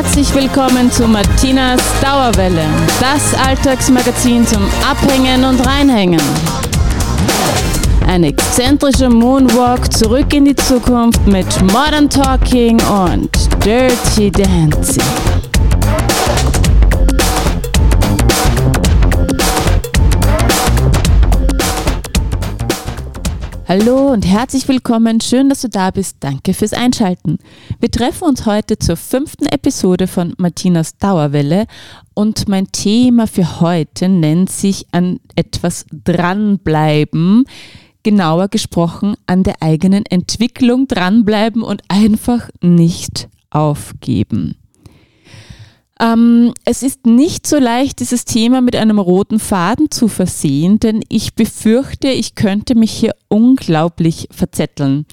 Herzlich willkommen zu Martinas Dauerwelle, das Alltagsmagazin zum Abhängen und Reinhängen. Ein exzentrischer Moonwalk zurück in die Zukunft mit Modern Talking und Dirty Dancing. Hallo und herzlich willkommen. Schön, dass du da bist. Danke fürs Einschalten. Wir treffen uns heute zur fünften Episode von Martinas Dauerwelle und mein Thema für heute nennt sich an etwas dranbleiben. Genauer gesprochen an der eigenen Entwicklung dranbleiben und einfach nicht aufgeben. Ähm, es ist nicht so leicht, dieses Thema mit einem roten Faden zu versehen, denn ich befürchte, ich könnte mich hier unglaublich verzetteln.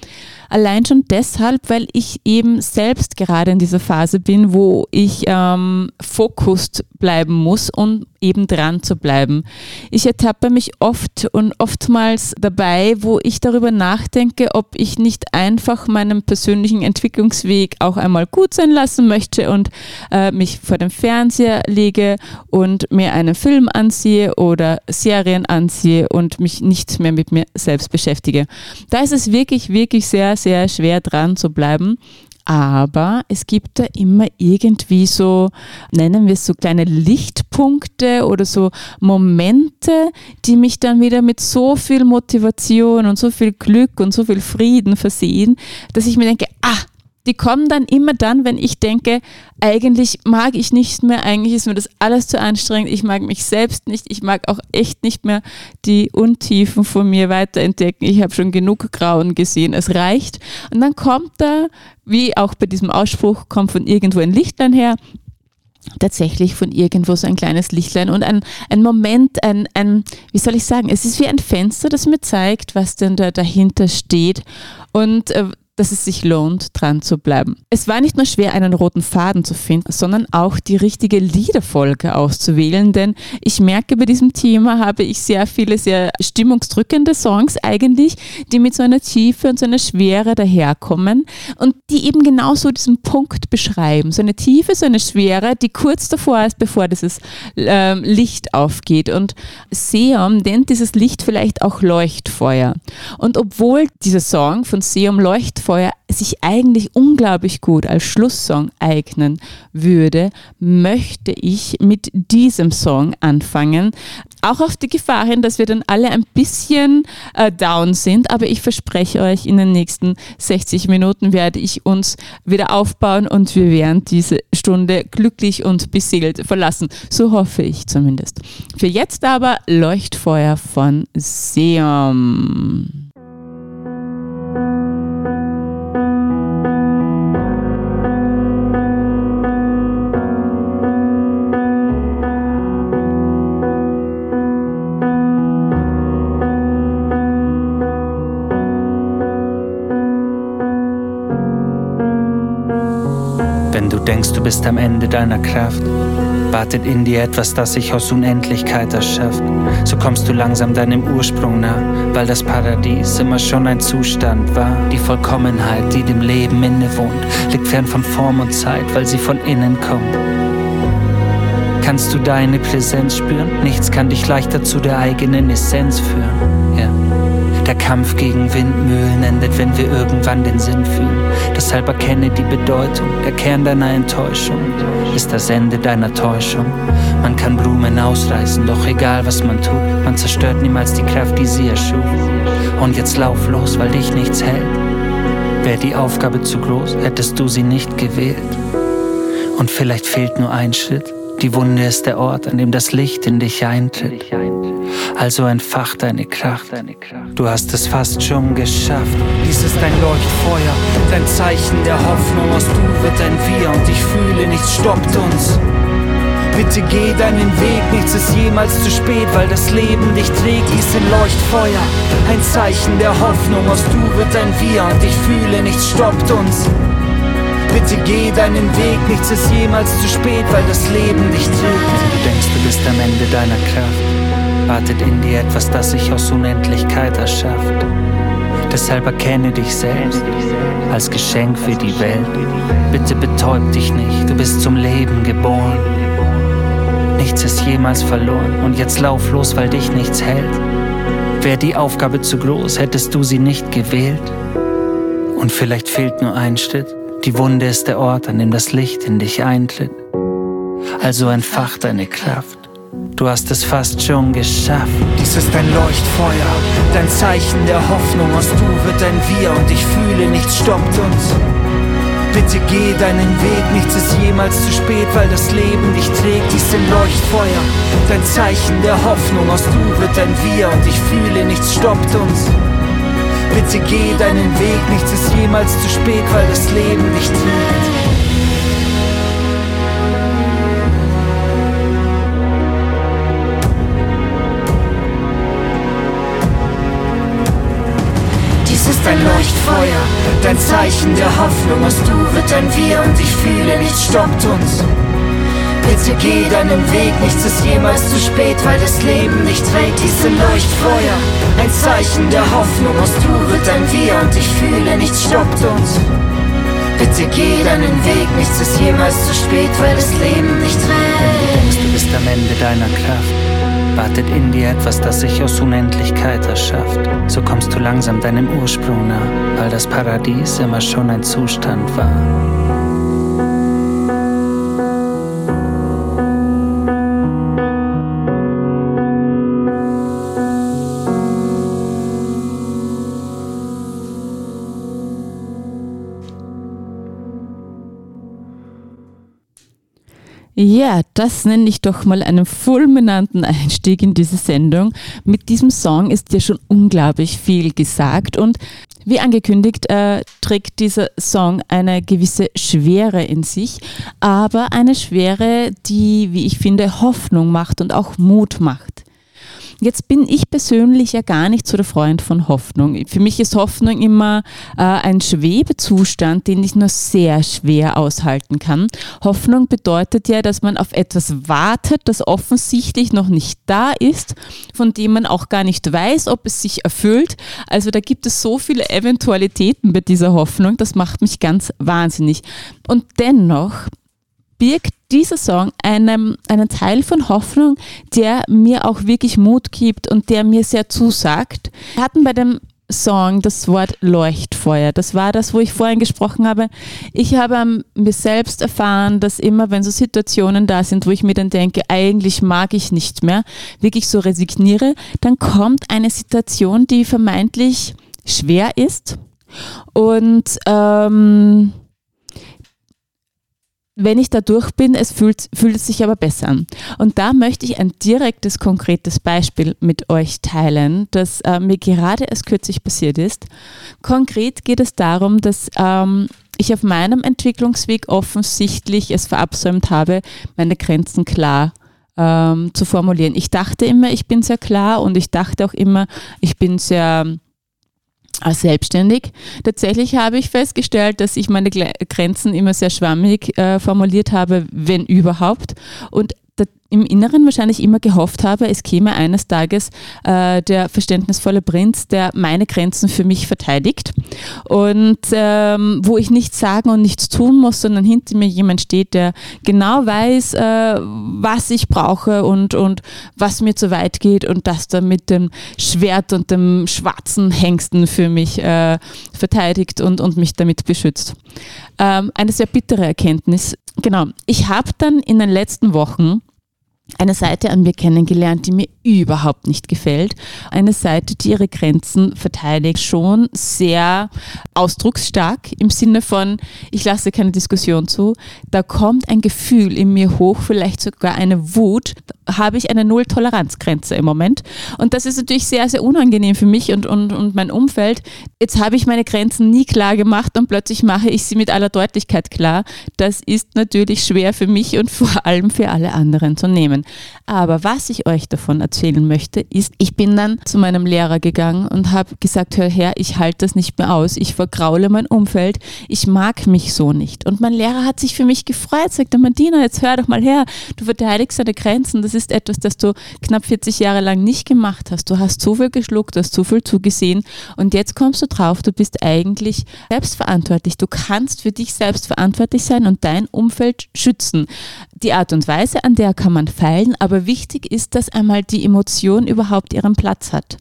Allein schon deshalb, weil ich eben selbst gerade in dieser Phase bin, wo ich ähm, fokussiert bleiben muss, um eben dran zu bleiben. Ich ertappe mich oft und oftmals dabei, wo ich darüber nachdenke, ob ich nicht einfach meinen persönlichen Entwicklungsweg auch einmal gut sein lassen möchte und äh, mich vor den Fernseher lege und mir einen Film anziehe oder Serien anziehe und mich nicht mehr mit mir selbst beschäftige. Da ist es wirklich, wirklich sehr sehr, schwer dran zu bleiben. Aber es gibt da immer irgendwie so, nennen wir es so kleine Lichtpunkte oder so Momente, die mich dann wieder mit so viel Motivation und so viel Glück und so viel Frieden versehen, dass ich mir denke, ah, die kommen dann immer dann, wenn ich denke, eigentlich mag ich nicht mehr, eigentlich ist mir das alles zu anstrengend, ich mag mich selbst nicht, ich mag auch echt nicht mehr die Untiefen von mir weiterentdecken, ich habe schon genug Grauen gesehen, es reicht. Und dann kommt da, wie auch bei diesem Ausspruch, kommt von irgendwo ein Lichtlein her, tatsächlich von irgendwo so ein kleines Lichtlein und ein, ein Moment, ein, ein, wie soll ich sagen, es ist wie ein Fenster, das mir zeigt, was denn da dahinter steht. Und äh, dass es sich lohnt, dran zu bleiben. Es war nicht nur schwer, einen roten Faden zu finden, sondern auch die richtige Liederfolge auszuwählen, denn ich merke, bei diesem Thema habe ich sehr viele sehr stimmungsdrückende Songs eigentlich, die mit so einer Tiefe und so einer Schwere daherkommen und die eben genauso diesen Punkt beschreiben. So eine Tiefe, so eine Schwere, die kurz davor ist, bevor dieses äh, Licht aufgeht. Und Seom nennt dieses Licht vielleicht auch Leuchtfeuer. Und obwohl dieser Song von Seom Leuchtfeuer Feuer sich eigentlich unglaublich gut als Schlusssong eignen würde, möchte ich mit diesem Song anfangen. Auch auf die Gefahr hin, dass wir dann alle ein bisschen äh, down sind, aber ich verspreche euch, in den nächsten 60 Minuten werde ich uns wieder aufbauen und wir werden diese Stunde glücklich und beseelt verlassen. So hoffe ich zumindest. Für jetzt aber Leuchtfeuer von Seom. Denkst, du bist am Ende deiner Kraft, wartet in dir etwas, das sich aus Unendlichkeit erschafft. So kommst du langsam deinem Ursprung nah, weil das Paradies immer schon ein Zustand war. Die Vollkommenheit, die dem Leben innewohnt, liegt fern von Form und Zeit, weil sie von innen kommt. Kannst du deine Präsenz spüren? Nichts kann dich leichter zu der eigenen Essenz führen. Ja. Der Kampf gegen Windmühlen endet, wenn wir irgendwann den Sinn fühlen. Deshalb erkenne die Bedeutung. Der Kern deiner Enttäuschung ist das Ende deiner Täuschung. Man kann Blumen ausreißen, doch egal was man tut, man zerstört niemals die Kraft, die sie erschuf. Und jetzt lauf los, weil dich nichts hält. Wäre die Aufgabe zu groß, hättest du sie nicht gewählt. Und vielleicht fehlt nur ein Schritt. Die Wunde ist der Ort, an dem das Licht in dich eintritt. Also entfach deine Kraft. Du hast es fast schon geschafft. Dies ist dein Leuchtfeuer, dein Zeichen der Hoffnung. Aus du wird ein Wir und ich fühle, nichts stoppt uns. Bitte geh deinen Weg, nichts ist jemals zu spät, weil das Leben dich trägt. Dies sind Leuchtfeuer, ein Zeichen der Hoffnung. Aus du wird ein Wir und ich fühle, nichts stoppt uns. Bitte geh deinen Weg, nichts ist jemals zu spät, weil das Leben dich trägt. Du denkst, du bist am Ende deiner Kraft wartet in dir etwas, das sich aus Unendlichkeit erschafft. Deshalb erkenne dich selbst als Geschenk für die Welt. Bitte betäub dich nicht, du bist zum Leben geboren. Nichts ist jemals verloren und jetzt lauf los, weil dich nichts hält. Wäre die Aufgabe zu groß, hättest du sie nicht gewählt. Und vielleicht fehlt nur ein Schritt. Die Wunde ist der Ort, an dem das Licht in dich eintritt. Also entfach deine Kraft. Du hast es fast schon geschafft. Dies ist dein Leuchtfeuer, dein Zeichen der Hoffnung. Aus du wird ein Wir und ich fühle, nichts stoppt uns. Bitte geh deinen Weg, nichts ist jemals zu spät, weil das Leben dich trägt. Dies sind Leuchtfeuer, dein Zeichen der Hoffnung. Aus du wird ein Wir und ich fühle, nichts stoppt uns. Bitte geh deinen Weg, nichts ist jemals zu spät, weil das Leben dich trägt. Leuchtfeuer, dein Zeichen der Hoffnung. Aus du wird ein Wir und ich fühle, nichts stoppt uns. Bitte geh deinen Weg, nichts ist jemals zu spät, weil das Leben nicht trägt. Diese Leuchtfeuer, ein Zeichen der Hoffnung. Aus du wird ein Wir und ich fühle, nichts stoppt uns. Bitte geh deinen Weg, nichts ist jemals zu spät, weil das Leben nicht trägt. Du bist am Ende deiner Kraft wartet in dir etwas, das sich aus Unendlichkeit erschafft. So kommst du langsam deinem Ursprung nah, weil das Paradies immer schon ein Zustand war. Ja, das nenne ich doch mal einen fulminanten Einstieg in diese Sendung. Mit diesem Song ist ja schon unglaublich viel gesagt und wie angekündigt äh, trägt dieser Song eine gewisse Schwere in sich, aber eine Schwere, die, wie ich finde, Hoffnung macht und auch Mut macht. Jetzt bin ich persönlich ja gar nicht so der Freund von Hoffnung. Für mich ist Hoffnung immer äh, ein Schwebezustand, den ich nur sehr schwer aushalten kann. Hoffnung bedeutet ja, dass man auf etwas wartet, das offensichtlich noch nicht da ist, von dem man auch gar nicht weiß, ob es sich erfüllt. Also da gibt es so viele Eventualitäten bei dieser Hoffnung, das macht mich ganz wahnsinnig. Und dennoch birgt dieser Song einem, einen Teil von Hoffnung, der mir auch wirklich Mut gibt und der mir sehr zusagt. Wir hatten bei dem Song das Wort Leuchtfeuer. Das war das, wo ich vorhin gesprochen habe. Ich habe mir selbst erfahren, dass immer, wenn so Situationen da sind, wo ich mir dann denke, eigentlich mag ich nicht mehr, wirklich so resigniere, dann kommt eine Situation, die vermeintlich schwer ist und ähm, wenn ich da durch bin, es fühlt, fühlt es sich aber besser an. Und da möchte ich ein direktes, konkretes Beispiel mit euch teilen, das äh, mir gerade erst kürzlich passiert ist. Konkret geht es darum, dass ähm, ich auf meinem Entwicklungsweg offensichtlich es verabsäumt habe, meine Grenzen klar ähm, zu formulieren. Ich dachte immer, ich bin sehr klar und ich dachte auch immer, ich bin sehr als selbstständig. Tatsächlich habe ich festgestellt, dass ich meine Grenzen immer sehr schwammig äh, formuliert habe, wenn überhaupt. Und im Inneren wahrscheinlich immer gehofft habe, es käme eines Tages äh, der verständnisvolle Prinz, der meine Grenzen für mich verteidigt und ähm, wo ich nichts sagen und nichts tun muss, sondern hinter mir jemand steht, der genau weiß, äh, was ich brauche und, und was mir zu weit geht und das dann mit dem Schwert und dem schwarzen Hengsten für mich äh, verteidigt und, und mich damit beschützt. Ähm, eine sehr bittere Erkenntnis. Genau, ich habe dann in den letzten Wochen eine Seite an mir kennengelernt, die mir überhaupt nicht gefällt. Eine Seite, die ihre Grenzen verteidigt, schon sehr ausdrucksstark im Sinne von, ich lasse keine Diskussion zu. Da kommt ein Gefühl in mir hoch, vielleicht sogar eine Wut. Da habe ich eine Null-Toleranz-Grenze im Moment. Und das ist natürlich sehr, sehr unangenehm für mich und, und, und mein Umfeld. Jetzt habe ich meine Grenzen nie klar gemacht und plötzlich mache ich sie mit aller Deutlichkeit klar. Das ist natürlich schwer für mich und vor allem für alle anderen zu nehmen. Themen. Aber was ich euch davon erzählen möchte, ist, ich bin dann zu meinem Lehrer gegangen und habe gesagt, hör her, ich halte das nicht mehr aus, ich vergraule mein Umfeld, ich mag mich so nicht. Und mein Lehrer hat sich für mich gefreut, sagte, Martina, jetzt hör doch mal her, du verteidigst deine Grenzen, das ist etwas, das du knapp 40 Jahre lang nicht gemacht hast. Du hast zu viel geschluckt, hast zu viel zugesehen und jetzt kommst du drauf, du bist eigentlich selbstverantwortlich. Du kannst für dich selbst verantwortlich sein und dein Umfeld schützen. Die Art und Weise, an der kann man feilen, aber wichtig ist, dass einmal die Emotion überhaupt ihren Platz hat.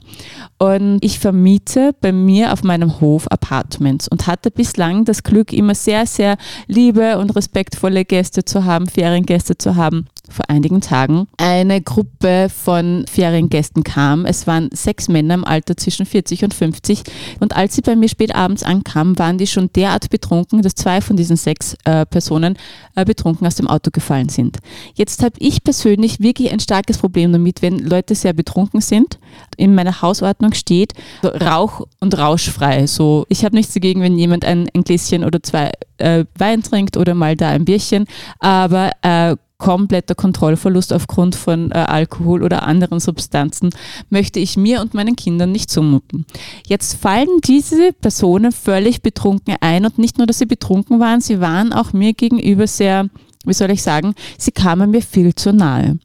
Und ich vermiete bei mir auf meinem Hof Apartments und hatte bislang das Glück, immer sehr, sehr liebe und respektvolle Gäste zu haben, Feriengäste zu haben vor einigen Tagen eine Gruppe von Feriengästen kam. Es waren sechs Männer im Alter zwischen 40 und 50 und als sie bei mir spät abends ankamen, waren die schon derart betrunken, dass zwei von diesen sechs äh, Personen äh, betrunken aus dem Auto gefallen sind. Jetzt habe ich persönlich wirklich ein starkes Problem damit, wenn Leute sehr betrunken sind. In meiner Hausordnung steht so Rauch- und Rauschfrei. So, ich habe nichts dagegen, wenn jemand ein, ein Gläschen oder zwei äh, Wein trinkt oder mal da ein Bierchen, aber äh, kompletter Kontrollverlust aufgrund von äh, Alkohol oder anderen Substanzen möchte ich mir und meinen Kindern nicht zumuten. Jetzt fallen diese Personen völlig betrunken ein und nicht nur, dass sie betrunken waren, sie waren auch mir gegenüber sehr wie soll ich sagen, sie kamen mir viel zu nahe.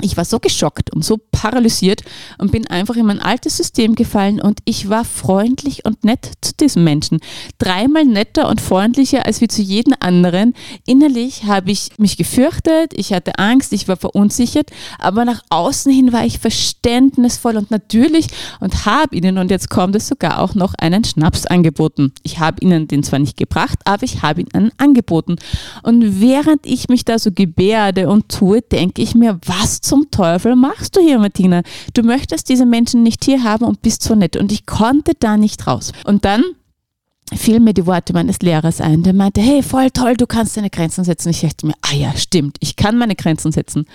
Ich war so geschockt und so paralysiert und bin einfach in mein altes System gefallen und ich war freundlich und nett zu diesem Menschen. Dreimal netter und freundlicher als wie zu jedem anderen. Innerlich habe ich mich gefürchtet, ich hatte Angst, ich war verunsichert, aber nach außen hin war ich verständnisvoll und natürlich und habe ihnen, und jetzt kommt es sogar auch noch, einen Schnaps angeboten. Ich habe ihnen den zwar nicht gebracht, aber ich habe ihn angeboten. Und während ich ich mich da so gebärde und tue, denke ich mir, was zum Teufel machst du hier, Martina? Du möchtest diese Menschen nicht hier haben und bist so nett. Und ich konnte da nicht raus. Und dann fielen mir die Worte meines Lehrers ein. Der meinte, hey, voll toll, du kannst deine Grenzen setzen. Ich dachte mir, ah ja, stimmt, ich kann meine Grenzen setzen.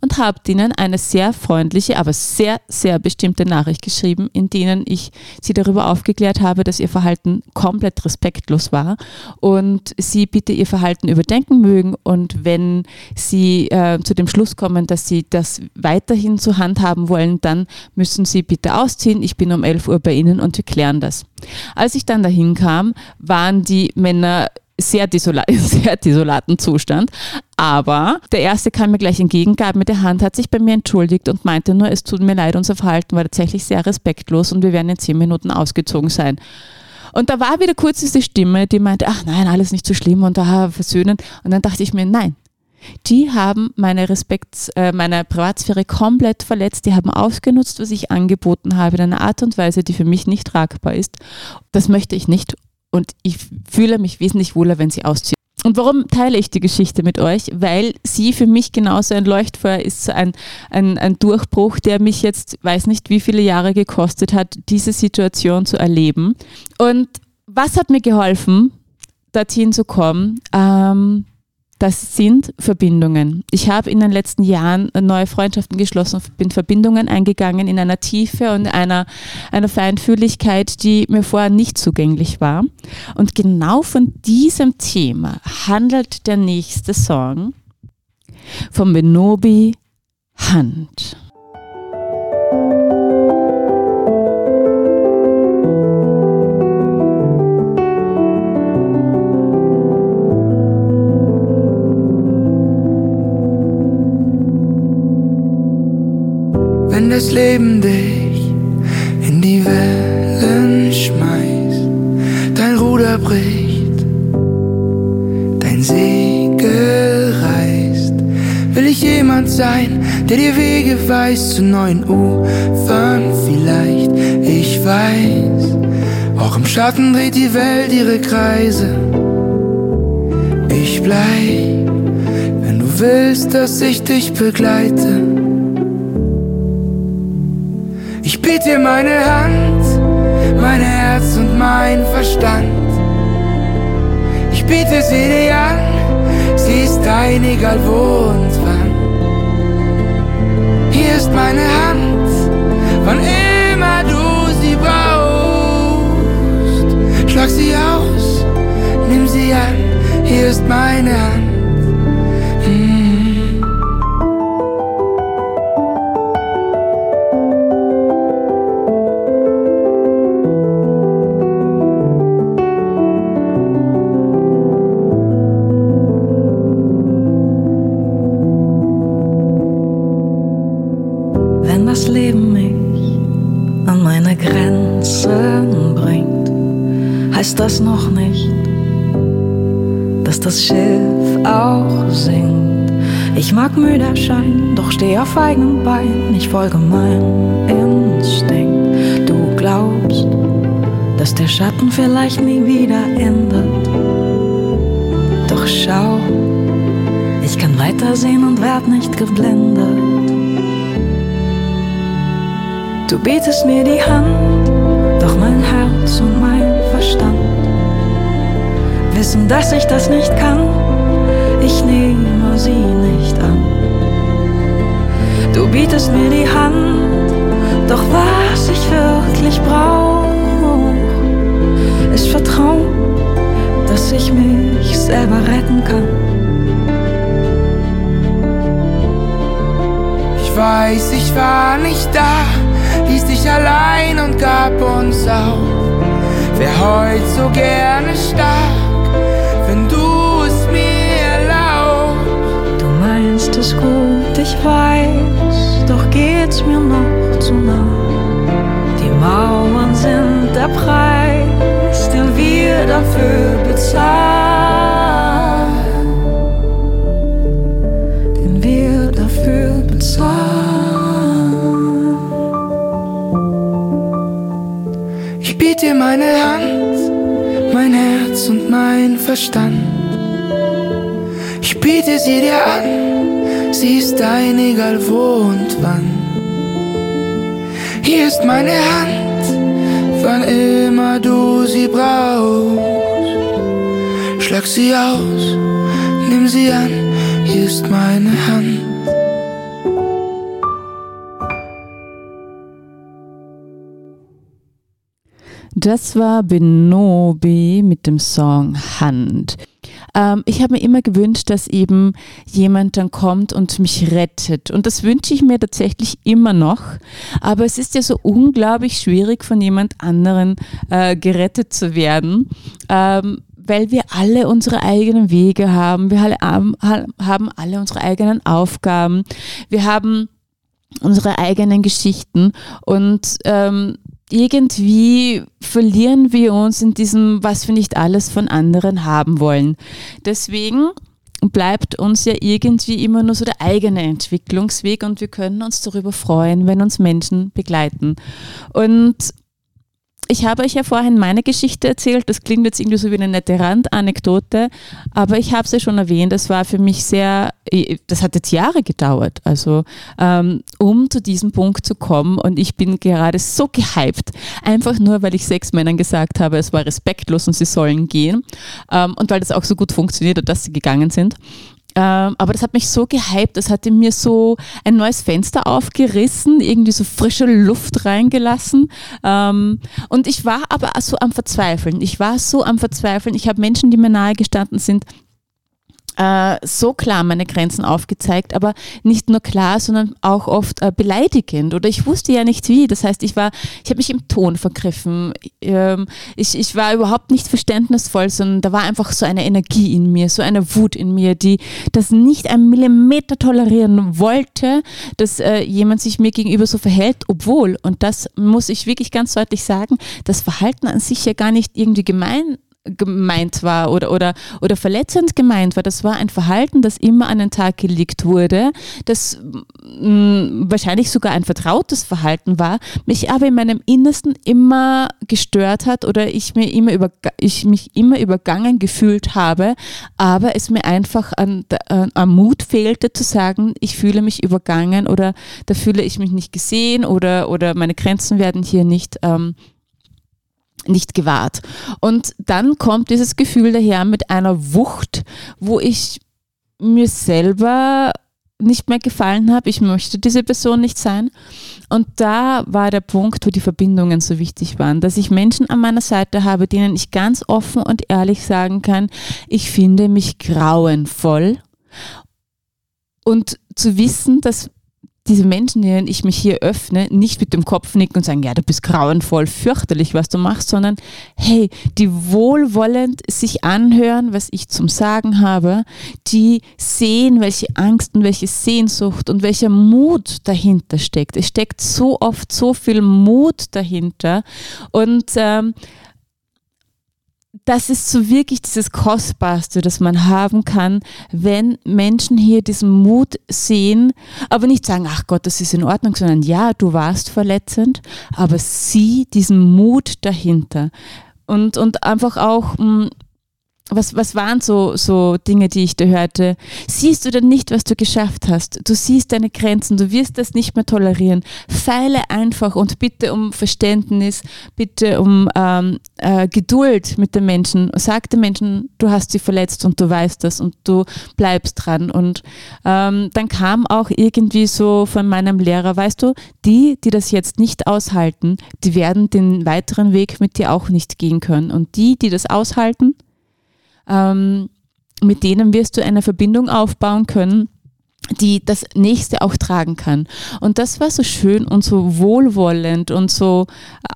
Und habe ihnen eine sehr freundliche, aber sehr, sehr bestimmte Nachricht geschrieben, in denen ich sie darüber aufgeklärt habe, dass ihr Verhalten komplett respektlos war und sie bitte ihr Verhalten überdenken mögen und wenn sie äh, zu dem Schluss kommen, dass sie das weiterhin zur Hand haben wollen, dann müssen sie bitte ausziehen. Ich bin um 11 Uhr bei ihnen und wir klären das. Als ich dann dahin kam, waren die Männer sehr, desolat, sehr desolaten Zustand. Aber der erste kam mir gleich entgegen, gab mir die Hand, hat sich bei mir entschuldigt und meinte nur, es tut mir leid, unser Verhalten war tatsächlich sehr respektlos und wir werden in zehn Minuten ausgezogen sein. Und da war wieder kurz diese Stimme, die meinte, ach nein, alles nicht so schlimm und da versöhnen. Und dann dachte ich mir, nein, die haben meine Respekt, äh, meine Privatsphäre komplett verletzt. Die haben ausgenutzt, was ich angeboten habe, in einer Art und Weise, die für mich nicht tragbar ist. Das möchte ich nicht. Und ich fühle mich wesentlich wohler, wenn sie ausziehen. Und warum teile ich die Geschichte mit euch? Weil sie für mich genauso ein Leuchtfeuer ist, ein, ein, ein Durchbruch, der mich jetzt, weiß nicht, wie viele Jahre gekostet hat, diese Situation zu erleben. Und was hat mir geholfen, dorthin zu kommen? Ähm, das sind Verbindungen. Ich habe in den letzten Jahren neue Freundschaften geschlossen, bin Verbindungen eingegangen in einer Tiefe und einer, einer Feinfühligkeit, die mir vorher nicht zugänglich war. Und genau von diesem Thema handelt der nächste Song von Benobi Hand. Das Leben dich in die Wellen schmeißt, dein Ruder bricht, dein Segel reißt, will ich jemand sein, der dir Wege weist zu neuen Ufern vielleicht, ich weiß, auch im Schatten dreht die Welt ihre Kreise. Ich bleib, wenn du willst, dass ich dich begleite. Ich biete dir meine Hand, mein Herz und mein Verstand. Ich biete sie dir an, sie ist dein, egal wo und wann. Hier ist meine Hand, wann immer du sie brauchst. Schlag sie aus, nimm sie an, hier ist meine Hand. Grenzen bringt, heißt das noch nicht, dass das Schiff auch sinkt. Ich mag müde erscheinen, doch steh auf eigenen Beinen. Ich folge meinem Instinkt. Du glaubst, dass der Schatten vielleicht nie wieder endet. Doch schau, ich kann weitersehen und werd nicht geblendet. Du bietest mir die Hand, doch mein Herz und mein Verstand wissen, dass ich das nicht kann. Ich nehme sie nicht an. Du bietest mir die Hand, doch was ich wirklich brauch, ist Vertrauen, dass ich mich selber retten kann. Ich weiß, ich war nicht da ließ dich allein und gab uns auf. Wär heut so gerne stark, wenn du es mir erlaubst. Du meinst es gut, ich weiß, doch geht's mir noch zu nah. Die Mauern sind der Preis, den wir dafür bezahlen. Den wir dafür bezahlen. Meine Hand, mein Herz und mein Verstand. Ich biete sie dir an, sie ist dein, egal wo und wann. Hier ist meine Hand, wann immer du sie brauchst. Schlag sie aus, nimm sie an, hier ist meine Hand. Das war Benobi mit dem Song Hand. Ähm, ich habe mir immer gewünscht, dass eben jemand dann kommt und mich rettet. Und das wünsche ich mir tatsächlich immer noch. Aber es ist ja so unglaublich schwierig, von jemand anderen äh, gerettet zu werden. Ähm, weil wir alle unsere eigenen Wege haben, wir alle, haben alle unsere eigenen Aufgaben, wir haben unsere eigenen Geschichten und ähm, irgendwie verlieren wir uns in diesem, was wir nicht alles von anderen haben wollen. Deswegen bleibt uns ja irgendwie immer nur so der eigene Entwicklungsweg und wir können uns darüber freuen, wenn uns Menschen begleiten. Und ich habe euch ja vorhin meine Geschichte erzählt. Das klingt jetzt irgendwie so wie eine nette Randanekdote, aber ich habe sie ja schon erwähnt. Das war für mich sehr, das hat jetzt Jahre gedauert, also ähm, um zu diesem Punkt zu kommen. Und ich bin gerade so gehypt, einfach nur, weil ich sechs Männern gesagt habe, es war respektlos und sie sollen gehen. Ähm, und weil das auch so gut funktioniert hat, dass sie gegangen sind. Ähm, aber das hat mich so gehypt, das hat in mir so ein neues Fenster aufgerissen, irgendwie so frische Luft reingelassen. Ähm, und ich war aber so am Verzweifeln. Ich war so am Verzweifeln. Ich habe Menschen, die mir nahe gestanden sind, äh, so klar meine Grenzen aufgezeigt, aber nicht nur klar, sondern auch oft äh, beleidigend oder ich wusste ja nicht wie. Das heißt, ich war, ich habe mich im Ton vergriffen. Ähm, ich, ich war überhaupt nicht verständnisvoll, sondern da war einfach so eine Energie in mir, so eine Wut in mir, die das nicht einen Millimeter tolerieren wollte, dass äh, jemand sich mir gegenüber so verhält, obwohl, und das muss ich wirklich ganz deutlich sagen, das Verhalten an sich ja gar nicht irgendwie gemein gemeint war oder, oder, oder verletzend gemeint war. Das war ein Verhalten, das immer an den Tag gelegt wurde, das mh, mm, wahrscheinlich sogar ein vertrautes Verhalten war, mich aber in meinem Innersten immer gestört hat oder ich, mir immer über, ich mich immer übergangen gefühlt habe, aber es mir einfach an, an, an Mut fehlte zu sagen, ich fühle mich übergangen oder da fühle ich mich nicht gesehen oder, oder meine Grenzen werden hier nicht ähm, nicht gewahrt. Und dann kommt dieses Gefühl daher mit einer Wucht, wo ich mir selber nicht mehr gefallen habe. Ich möchte diese Person nicht sein. Und da war der Punkt, wo die Verbindungen so wichtig waren, dass ich Menschen an meiner Seite habe, denen ich ganz offen und ehrlich sagen kann, ich finde mich grauenvoll. Und zu wissen, dass diese Menschen, denen ich mich hier öffne, nicht mit dem Kopf nicken und sagen, ja, du bist grauenvoll, fürchterlich, was du machst, sondern hey, die wohlwollend sich anhören, was ich zum Sagen habe, die sehen, welche Angst und welche Sehnsucht und welcher Mut dahinter steckt. Es steckt so oft so viel Mut dahinter und ähm, das ist so wirklich dieses Kostbarste, das man haben kann, wenn Menschen hier diesen Mut sehen, aber nicht sagen, ach Gott, das ist in Ordnung, sondern ja, du warst verletzend, aber sieh diesen Mut dahinter. Und, und einfach auch mh, mm, was, was waren so, so Dinge, die ich da hörte? Siehst du denn nicht, was du geschafft hast? Du siehst deine Grenzen, du wirst das nicht mehr tolerieren. Feile einfach und bitte um Verständnis, bitte um ähm, äh, Geduld mit den Menschen. Sag den Menschen, du hast sie verletzt und du weißt das und du bleibst dran. Und ähm, dann kam auch irgendwie so von meinem Lehrer, weißt du, die, die das jetzt nicht aushalten, die werden den weiteren Weg mit dir auch nicht gehen können. Und die, die das aushalten, ähm, mit denen wirst du eine Verbindung aufbauen können, die das nächste auch tragen kann. Und das war so schön und so wohlwollend und so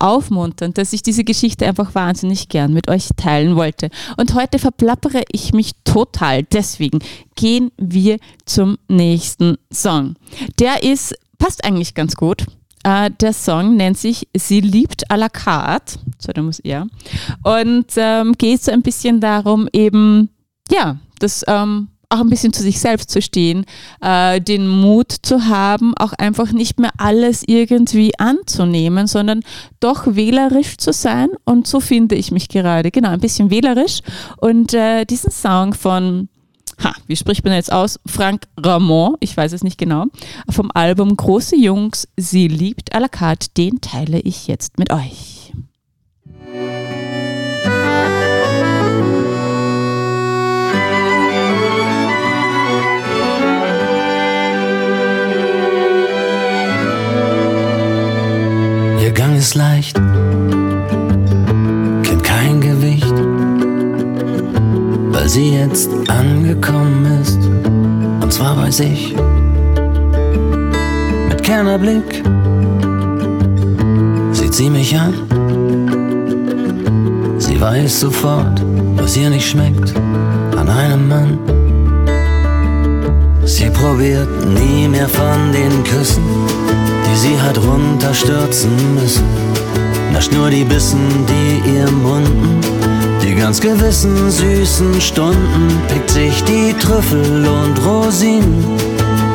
aufmunternd, dass ich diese Geschichte einfach wahnsinnig gern mit euch teilen wollte. Und heute verplappere ich mich total. Deswegen gehen wir zum nächsten Song. Der ist, passt eigentlich ganz gut. Uh, der Song nennt sich Sie liebt à la carte. So, da muss er. Und ähm, geht so ein bisschen darum, eben, ja, das ähm, auch ein bisschen zu sich selbst zu stehen, äh, den Mut zu haben, auch einfach nicht mehr alles irgendwie anzunehmen, sondern doch wählerisch zu sein. Und so finde ich mich gerade. Genau, ein bisschen wählerisch. Und äh, diesen Song von ha, wie spricht man jetzt aus? Frank Ramon, ich weiß es nicht genau, vom Album Große Jungs, sie liebt à la carte, den teile ich jetzt mit euch. Ihr Gang ist leicht, weil sie jetzt angekommen ist, und zwar bei sich. Mit Kernerblick sieht sie mich an. Sie weiß sofort, was ihr nicht schmeckt an einem Mann. Sie probiert nie mehr von den Küssen, die sie hat runterstürzen müssen. Nascht nur die Bissen, die ihr Munden ganz gewissen süßen Stunden pickt sich die Trüffel und Rosinen,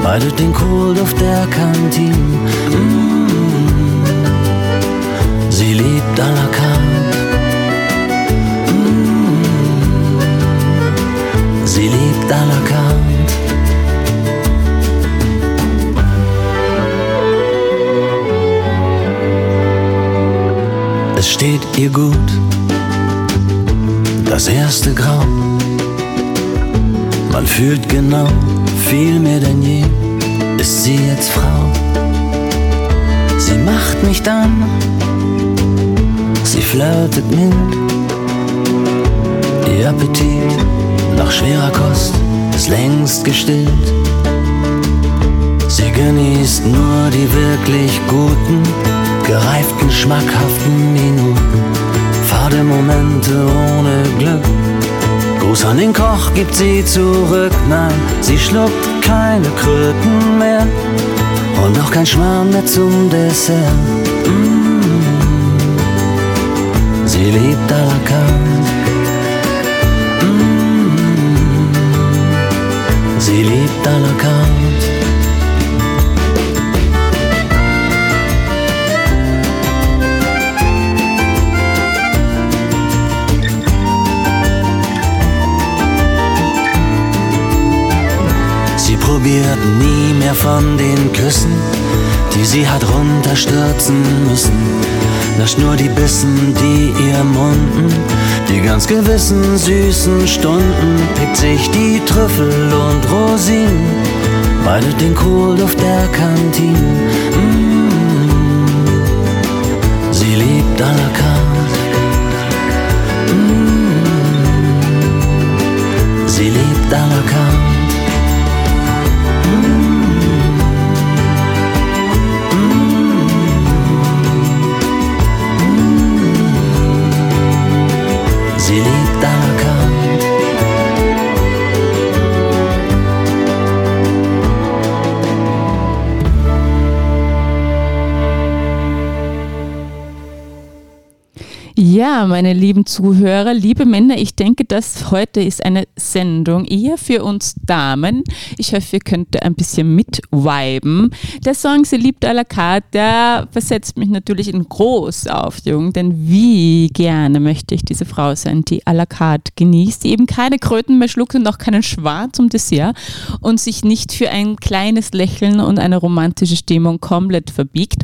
meidet den Kohlduft der Kantine. Mmh. Sie liebt à la carte. Sie liebt à la carte. Es steht ihr gut das erste Grau. Man fühlt genau, viel mehr denn je ist sie jetzt Frau. Sie macht mich dann, sie flirtet mild. Ihr Appetit nach schwerer Kost ist längst gestillt. Sie genießt nur die wirklich guten, gereiften, schmackhaften Minuten Fade Momente ohne Glück. Gruß an den Koch gibt sie zurück. Nein, sie schluckt keine Kröten mehr. Und auch kein Schmarrn mehr zum Dessert. Mmh. Sie liebt à la carte. Mmh. Sie liebt à la carte. Probiert nie mehr von den Küssen, die sie hat runterstürzen müssen. Nascht nur die Bissen, die ihr munden, die ganz gewissen süßen Stunden, pickt sich die Trüffel und Rosinen, meidet den Kohlduft der Kantine. Sie liebt à la carte. Mmh. Sie liebt à la carte. Ja, meine lieben Zuhörer, liebe Männer, ich denke, das heute ist eine Sendung eher für uns Damen. Ich hoffe, ihr könnt ein bisschen mitviben. Der Song Sie liebt à la carte, der versetzt mich natürlich in große Aufregung, denn wie gerne möchte ich diese Frau sein, die à la carte genießt, die eben keine Kröten mehr schluckt und auch keinen Schwan zum Dessert und sich nicht für ein kleines Lächeln und eine romantische Stimmung komplett verbiegt.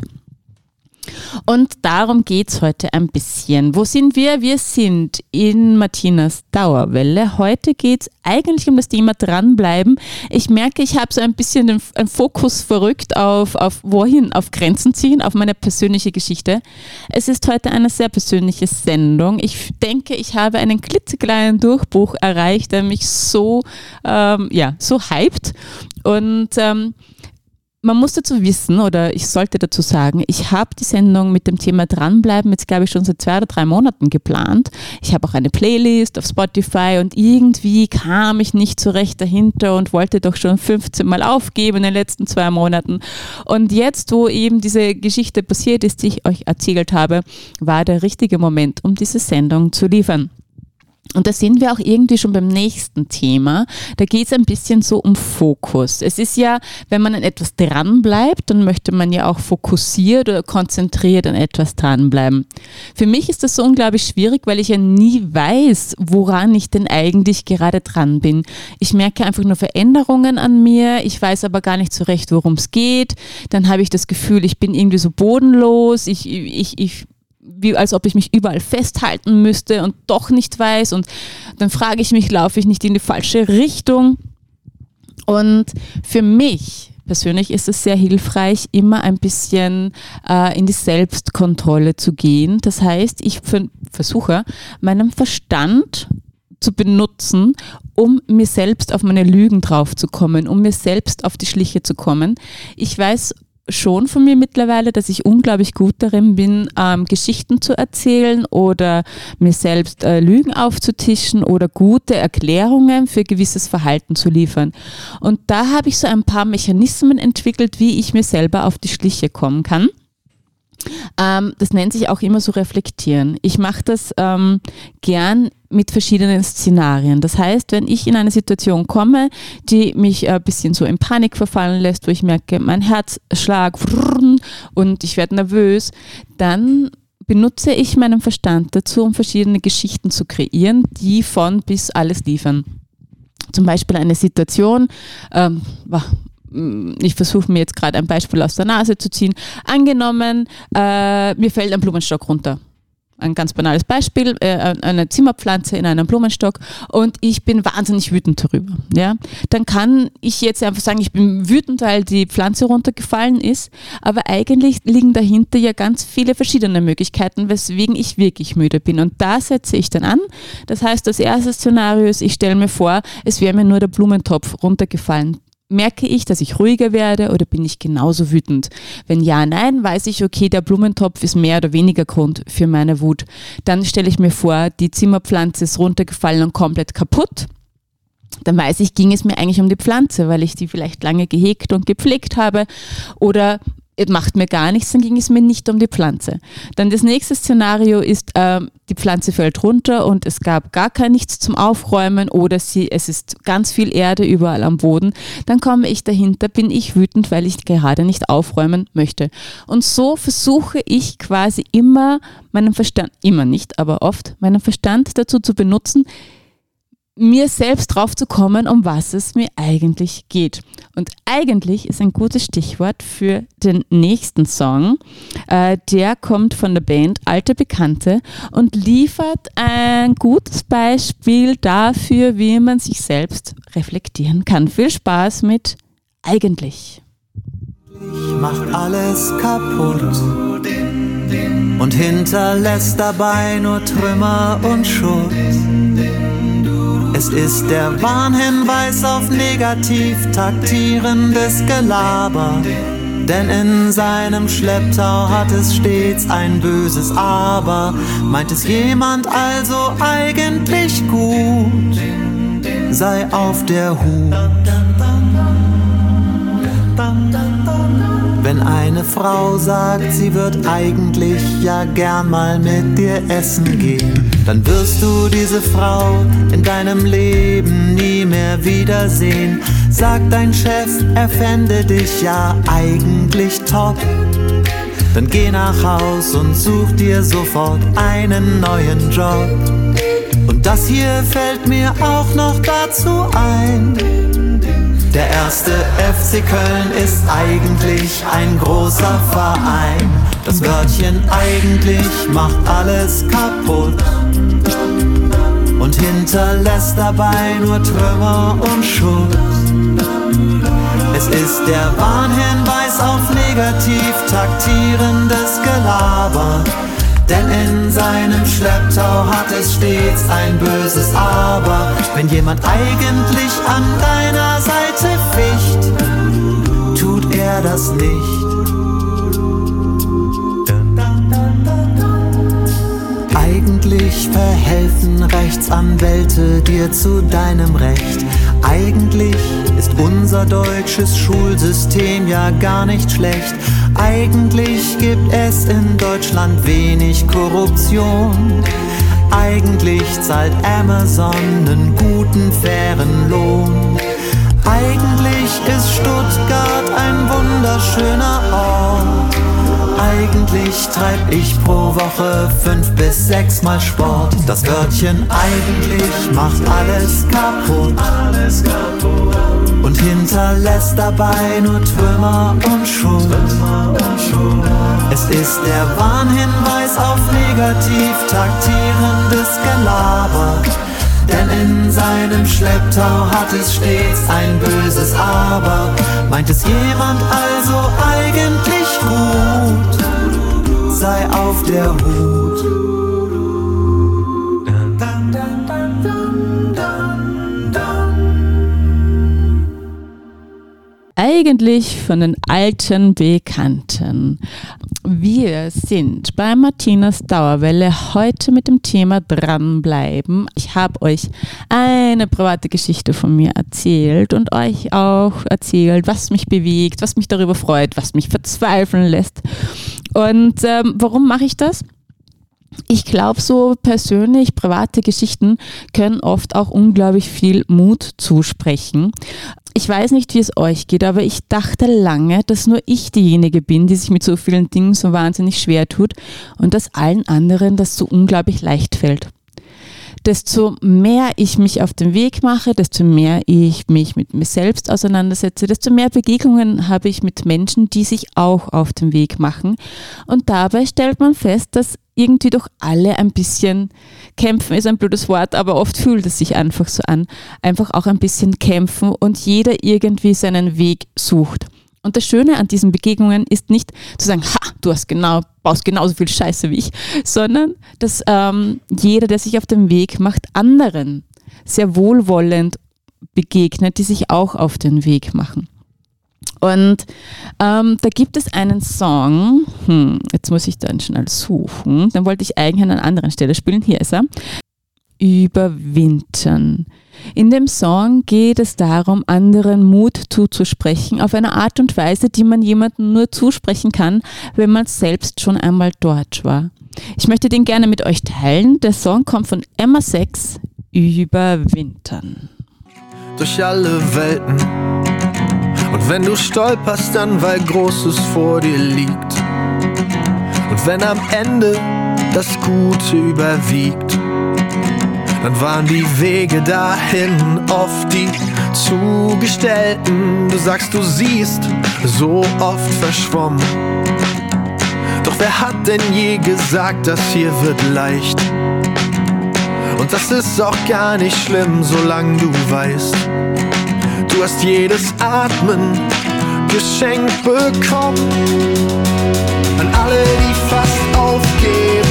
Und darum geht es heute ein bisschen. Wo sind wir? Wir sind in Martinas Dauerwelle. Heute geht es eigentlich um das Thema dranbleiben. Ich merke, ich habe so ein bisschen den, einen Fokus verrückt auf, auf wohin, auf Grenzen ziehen, auf meine persönliche Geschichte. Es ist heute eine sehr persönliche Sendung. Ich denke, ich habe einen klitzekleinen Durchbruch erreicht, der mich so, ähm, ja, so hypt. Und ähm, man muss dazu wissen, oder ich sollte dazu sagen, ich habe die Sendung mit dem Thema Dranbleiben jetzt, glaube ich, schon seit zwei oder drei Monaten geplant. Ich habe auch eine Playlist auf Spotify und irgendwie kam ich nicht so recht dahinter und wollte doch schon 15 Mal aufgeben in den letzten zwei Monaten. Und jetzt, wo eben diese Geschichte passiert ist, die ich euch erzählt habe, war der richtige Moment, um diese Sendung zu liefern. Und da sind wir auch irgendwie schon beim nächsten Thema. Da geht es ein bisschen so um Fokus. Es ist ja, wenn man an etwas dranbleibt, dann möchte man ja auch fokussiert oder konzentriert an etwas dranbleiben. Für mich ist das so unglaublich schwierig, weil ich ja nie weiß, woran ich denn eigentlich gerade dran bin. Ich merke einfach nur Veränderungen an mir. Ich weiß aber gar nicht so recht, worum es geht. Dann habe ich das Gefühl, ich bin irgendwie so bodenlos. Ich, ich, ich wie als ob ich mich überall festhalten müsste und doch nicht weiß. Und dann frage ich mich, laufe ich nicht in die falsche Richtung? Und für mich persönlich ist es sehr hilfreich, immer ein bisschen äh, in die Selbstkontrolle zu gehen. Das heißt, ich versuche, meinen Verstand zu benutzen, um mir selbst auf meine Lügen draufzukommen, um mir selbst auf die Schliche zu kommen. Ich weiß schon von mir mittlerweile, dass ich unglaublich gut darin bin, ähm, Geschichten zu erzählen oder mir selbst äh, Lügen aufzutischen oder gute Erklärungen für gewisses Verhalten zu liefern. Und da habe ich so ein paar Mechanismen entwickelt, wie ich mir selber auf die Schliche kommen kann. Ähm, das nennt sich auch immer so reflektieren. Ich mache das ähm, gern mit verschiedenen Szenarien. Das heißt, wenn ich in eine Situation komme, die mich ein bisschen so in Panik verfallen lässt, wo ich merke, mein Herzschlag und ich werde nervös, dann benutze ich meinen Verstand dazu, um verschiedene Geschichten zu kreieren, die von bis alles liefern. Zum Beispiel eine Situation, ähm, ich versuche mir jetzt gerade ein Beispiel aus der Nase zu ziehen. Angenommen, äh, mir fällt ein Blumenstock runter. Ein ganz banales Beispiel, äh, eine Zimmerpflanze in einem Blumenstock und ich bin wahnsinnig wütend darüber. Ja? Dann kann ich jetzt einfach sagen, ich bin wütend, weil die Pflanze runtergefallen ist, aber eigentlich liegen dahinter ja ganz viele verschiedene Möglichkeiten, weswegen ich wirklich müde bin. Und da setze ich dann an. Das heißt, das erste Szenario ist, ich stelle mir vor, es wäre mir nur der Blumentopf runtergefallen Merke ich, dass ich ruhiger werde oder bin ich genauso wütend? Wenn ja, nein, weiß ich, okay, der Blumentopf ist mehr oder weniger Grund für meine Wut. Dann stelle ich mir vor, die Zimmerpflanze ist runtergefallen und komplett kaputt. Dann weiß ich, ging es mir eigentlich um die Pflanze, weil ich die vielleicht lange gehegt und gepflegt habe. Oder macht mir gar nichts, dann ging es mir nicht um die Pflanze. Dann das nächste Szenario ist, äh, die Pflanze fällt runter und es gab gar kein nichts zum Aufräumen oder sie, es ist ganz viel Erde überall am Boden. Dann komme ich dahinter, bin ich wütend, weil ich gerade nicht aufräumen möchte. Und so versuche ich quasi immer meinen Verstand, immer nicht, aber oft, meinen Verstand dazu zu benutzen, mir selbst drauf zu kommen, um was es mir eigentlich geht. Und eigentlich ist ein gutes Stichwort für den nächsten Song. Äh, der kommt von der Band Alte Bekannte und liefert ein gutes Beispiel dafür, wie man sich selbst reflektieren kann. Viel Spaß mit eigentlich. Macht alles kaputt und hinterlässt dabei nur Trümmer und Schutt. Es ist der Warnhinweis auf negativ taktierendes Gelaber. Denn in seinem Schlepptau hat es stets ein böses Aber. Meint es jemand also eigentlich gut, sei auf der Hut. Wenn eine Frau sagt, sie wird eigentlich ja gern mal mit dir essen gehen, dann wirst du diese Frau in deinem Leben nie mehr wiedersehen. Sagt dein Chef, er fände dich ja eigentlich top. Dann geh nach Haus und such dir sofort einen neuen Job. Und das hier fällt mir auch noch dazu ein. Der erste FC Köln ist eigentlich ein großer Verein. Das Wörtchen eigentlich macht alles kaputt und hinterlässt dabei nur Trümmer und Schutt. Es ist der Warnhinweis auf negativ taktierendes Gelaber. Denn in seinem Schlepptau hat es stets ein böses Aber. Wenn jemand eigentlich an deiner Seite ficht, tut er das nicht. Eigentlich verhelfen Rechtsanwälte dir zu deinem Recht. Eigentlich ist unser deutsches Schulsystem ja gar nicht schlecht. Eigentlich gibt es in Deutschland wenig Korruption. Eigentlich zahlt Amazon einen guten, fairen Lohn. Eigentlich ist Stuttgart ein wunderschöner Ort. Eigentlich treib ich pro Woche fünf bis sechs Mal Sport. Das Wörtchen eigentlich macht alles kaputt. Und hinterlässt dabei nur Trümmer und Schuld. Es ist der Warnhinweis auf negativ taktierendes Gelaber. Denn in seinem Schlepptau hat es stets ein böses Aber. Meint es jemand also eigentlich gut, sei auf der Hut. eigentlich von den alten Bekannten. Wir sind bei Martinas Dauerwelle heute mit dem Thema Dranbleiben. Ich habe euch eine private Geschichte von mir erzählt und euch auch erzählt, was mich bewegt, was mich darüber freut, was mich verzweifeln lässt. Und ähm, warum mache ich das? ich glaube, so persönlich private Geschichten können oft auch unglaublich viel Mut zusprechen ich weiß nicht, wie es euch geht, aber ich dachte lange, dass nur ich diejenige bin, die sich mit so vielen Dingen so wahnsinnig schwer tut und dass allen anderen das so unglaublich leicht fällt. Desto mehr ich mich auf den Weg mache, desto mehr ich mich mit mir selbst auseinandersetze, desto mehr Begegnungen habe ich mit Menschen, die sich auch auf den Weg machen. Und dabei stellt man fest, dass irgendwie doch alle ein bisschen kämpfen, ist ein blödes Wort, aber oft fühlt es sich einfach so an, einfach auch ein bisschen kämpfen und jeder irgendwie seinen Weg sucht. Und das Schöne an diesen Begegnungen ist nicht zu sagen, ha, du hast genau, baust genauso viel Scheiße wie ich, sondern dass ähm, jeder, der sich auf den Weg macht, anderen sehr wohlwollend begegnet, die sich auch auf den Weg machen. Und ähm, da gibt es einen Song, hm, jetzt muss ich dann schnell suchen, den wollte ich eigentlich an einer anderen Stelle spielen, hier ist er, Überwintern. In dem Song geht es darum, anderen Mut zuzusprechen, auf eine Art und Weise, die man jemandem nur zusprechen kann, wenn man selbst schon einmal dort war. Ich möchte den gerne mit euch teilen. Der Song kommt von Emma Sex, Überwintern. Durch alle Welten und wenn du stolperst, dann weil Großes vor dir liegt. Und wenn am Ende das Gute überwiegt, dann waren die Wege dahin oft die zugestellten. Du sagst, du siehst so oft verschwommen. Doch wer hat denn je gesagt, das hier wird leicht? Und das ist auch gar nicht schlimm, solange du weißt, Du hast jedes Atmen geschenkt bekommen. An alle, die fast aufgeben,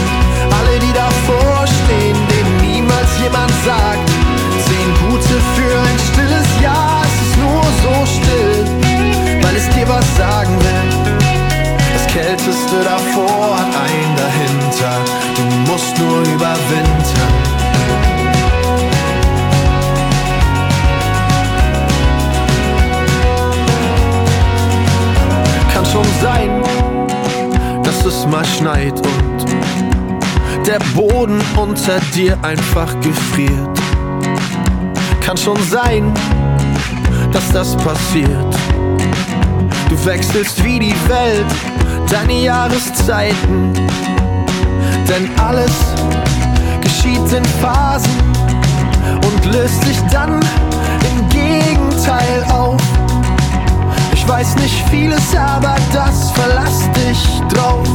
alle, die davor stehen, denen niemals jemand sagt, zehn Gute für ein stilles Jahr. Es ist nur so still, weil es dir was sagen will. Das Kälteste davor ein dahinter. Du musst nur überwintern. Schon seit schneit und der Boden unter dir einfach gefriert. Kann schon sein, dass das passiert. Du wechselst wie die Welt, deine Jahreszeiten, denn alles geschieht in Phasen und löst sich dann im Gegenteil auf. Ich weiß nicht vieles, aber das verlass dich drauf.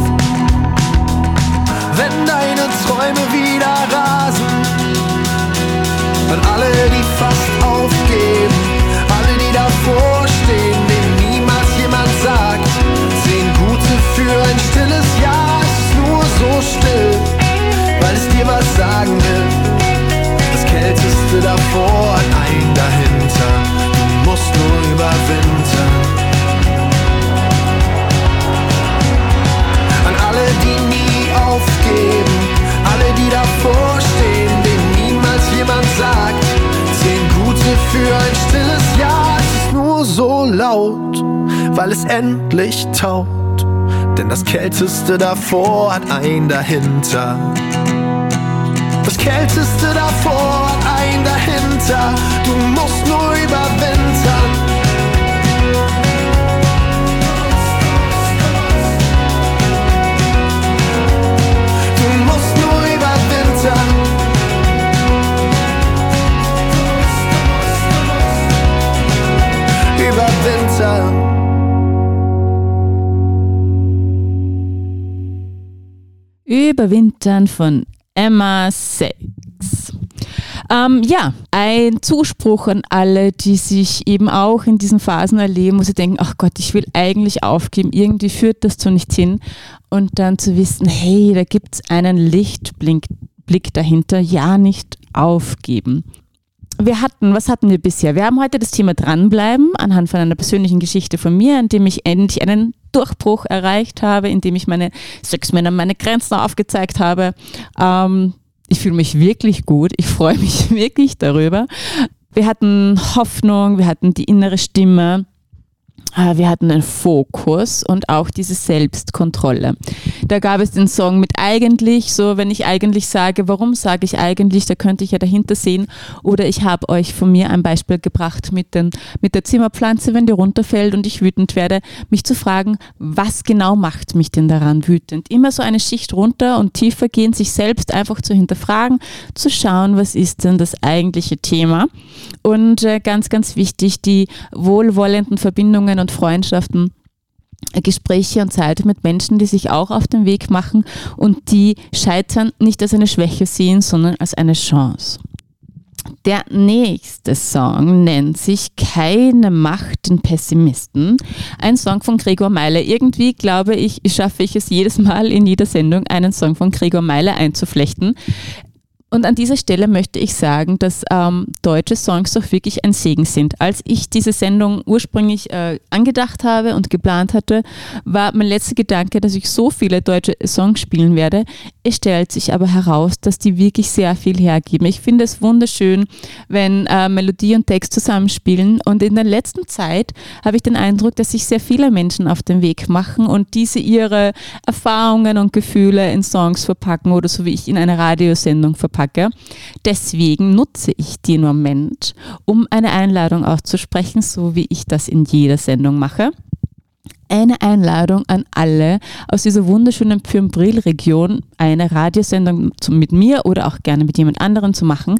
Wenn deine Träume wieder rasen, an alle, die fast aufgeben, alle, die davor endlich taut. Denn das Kälteste davor hat ein dahinter. Das Kälteste davor hat ein dahinter. Du musst nur überwintern. Du überwintern. Von Emma Sachs. Ähm, ja, ein Zuspruch an alle, die sich eben auch in diesen Phasen erleben, wo sie denken, ach Gott, ich will eigentlich aufgeben, irgendwie führt das zu nichts hin. Und dann zu wissen, hey, da gibt es einen Lichtblick Blick dahinter, ja, nicht aufgeben. Wir hatten, was hatten wir bisher? Wir haben heute das Thema dranbleiben anhand von einer persönlichen Geschichte von mir, in dem ich endlich einen Durchbruch erreicht habe, in dem ich meine sechs Männer meine Grenzen aufgezeigt habe. Ähm, ich fühle mich wirklich gut. Ich freue mich wirklich darüber. Wir hatten Hoffnung, wir hatten die innere Stimme. Äh, Wir hatten einen Fokus und auch diese Selbstkontrolle. Da gab es den Song mit eigentlich, so wenn ich eigentlich sage, warum sage ich eigentlich, da könnte ich ja dahinter sehen. Oder ich habe euch von mir ein Beispiel gebracht mit, den, mit der Zimmerpflanze, wenn die runterfällt und ich wütend werde, mich zu fragen, was genau macht mich denn daran wütend? Immer so eine Schicht runter und tiefer gehen, sich selbst einfach zu hinterfragen, zu schauen, was ist denn das eigentliche Thema. Und äh, ganz, ganz wichtig, die wohlwollenden Verbindungen und Freundschaften Gespräche und Zeit mit Menschen, die sich auch auf den Weg machen und die Scheitern nicht als eine Schwäche sehen, sondern als eine Chance. Der nächste Song nennt sich Keine Macht den Pessimisten. Ein Song von Gregor Meile. Irgendwie glaube ich, schaffe ich es jedes Mal in jeder Sendung, einen Song von Gregor Meile einzuflechten. Und an dieser Stelle möchte ich sagen, dass ähm, deutsche Songs doch wirklich ein Segen sind. Als ich diese Sendung ursprünglich äh, angedacht habe und geplant hatte, war mein letzter Gedanke, dass ich so viele deutsche Songs spielen werde. Es stellt sich aber heraus, dass die wirklich sehr viel hergeben. Ich finde es wunderschön, wenn äh, Melodie und Text zusammenspielen. Und in der letzten Zeit habe ich den Eindruck, dass sich sehr viele Menschen auf den Weg machen und diese ihre Erfahrungen und Gefühle in Songs verpacken oder so wie ich in eine Radiosendung verpacke. Deswegen nutze ich den Moment, um eine Einladung auszusprechen, so wie ich das in jeder Sendung mache eine Einladung an alle aus dieser wunderschönen Pyrenbril-Region, eine Radiosendung mit mir oder auch gerne mit jemand anderem zu machen.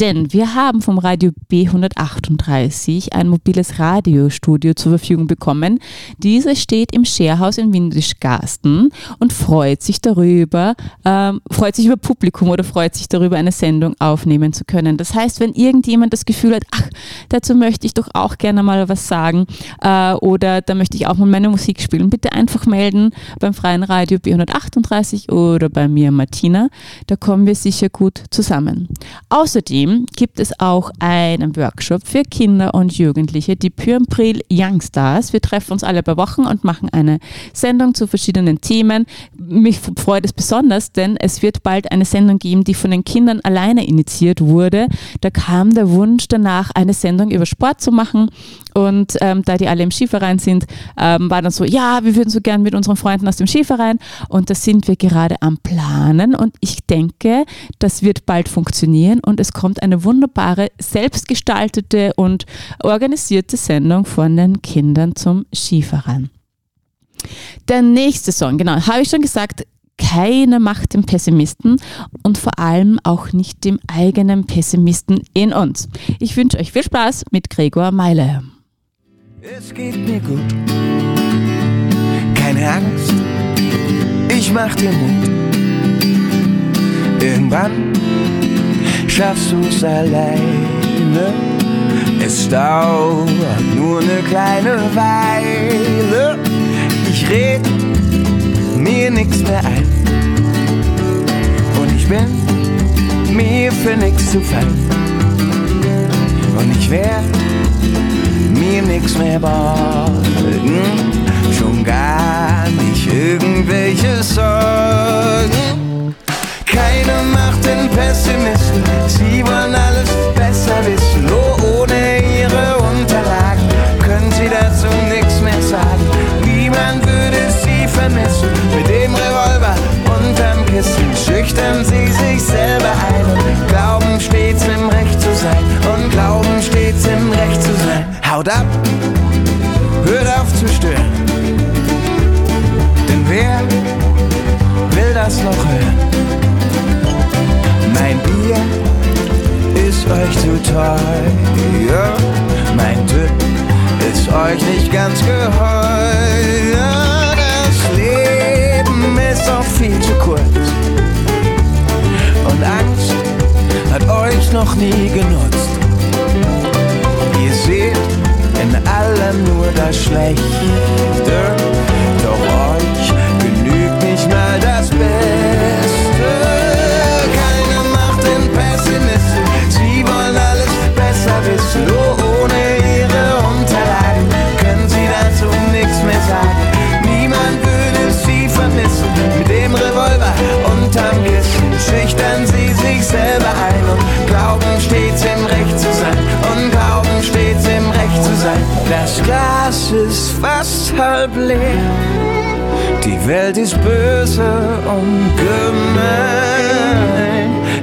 Denn wir haben vom Radio B138 ein mobiles Radiostudio zur Verfügung bekommen. Dieses steht im Sharehouse in Windischgarsten und freut sich darüber, ähm, freut sich über Publikum oder freut sich darüber, eine Sendung aufnehmen zu können. Das heißt, wenn irgendjemand das Gefühl hat, ach, dazu möchte ich doch auch gerne mal was sagen äh, oder da möchte ich auch mal meine Musik spielen, bitte einfach melden beim Freien Radio B138 oder bei mir Martina. Da kommen wir sicher gut zusammen. Außerdem gibt es auch einen Workshop für Kinder und Jugendliche, die Pyrmpril Youngstars. Wir treffen uns alle paar Wochen und machen eine Sendung zu verschiedenen Themen. Mich freut es besonders, denn es wird bald eine Sendung geben, die von den Kindern alleine initiiert wurde. Da kam der Wunsch danach, eine Sendung über Sport zu machen Und ähm, da die alle im Skiverein sind, ähm, war dann so, ja, wir würden so gern mit unseren Freunden aus dem Skiverein. Und da sind wir gerade am Planen. Und ich denke, das wird bald funktionieren. Und es kommt eine wunderbare, selbstgestaltete und organisierte Sendung von den Kindern zum Skiverein. Der nächste Song, genau, habe ich schon gesagt, keine Macht dem Pessimisten und vor allem auch nicht dem eigenen Pessimisten in uns. Ich wünsche euch viel Spaß mit Gregor Meile. Es geht mir gut, keine Angst, ich mach dir Mut. Irgendwann schaffst du's alleine. Es dauert nur eine kleine Weile. Ich red mir nix mehr ein. Und ich bin mir für nix zu fein. Und ich werd mir nix mehr borgen. Schon gar nicht irgendwelche Sorgen. Keine Macht in Pessimisten, sie wollen alles besser wissen. Oh, ohne ihre Unterlagen können sie dazu nix mehr sagen. Niemand würde sie vermissen. Mit dem Revolver unterm Kissen schüchtern sie sich selber teuer. Mein Tipp ist euch nicht ganz geheuer. Das Leben ist auch viel zu kurz. Und Angst hat euch noch nie genutzt. Ihr seht in allem nur das Schlechte, doch euch schüchtern sie sich selber ein und glauben stets im Recht zu sein. Und glauben stets im Recht zu sein. Das Glas ist fast halb leer. Die Welt ist böse und gemein.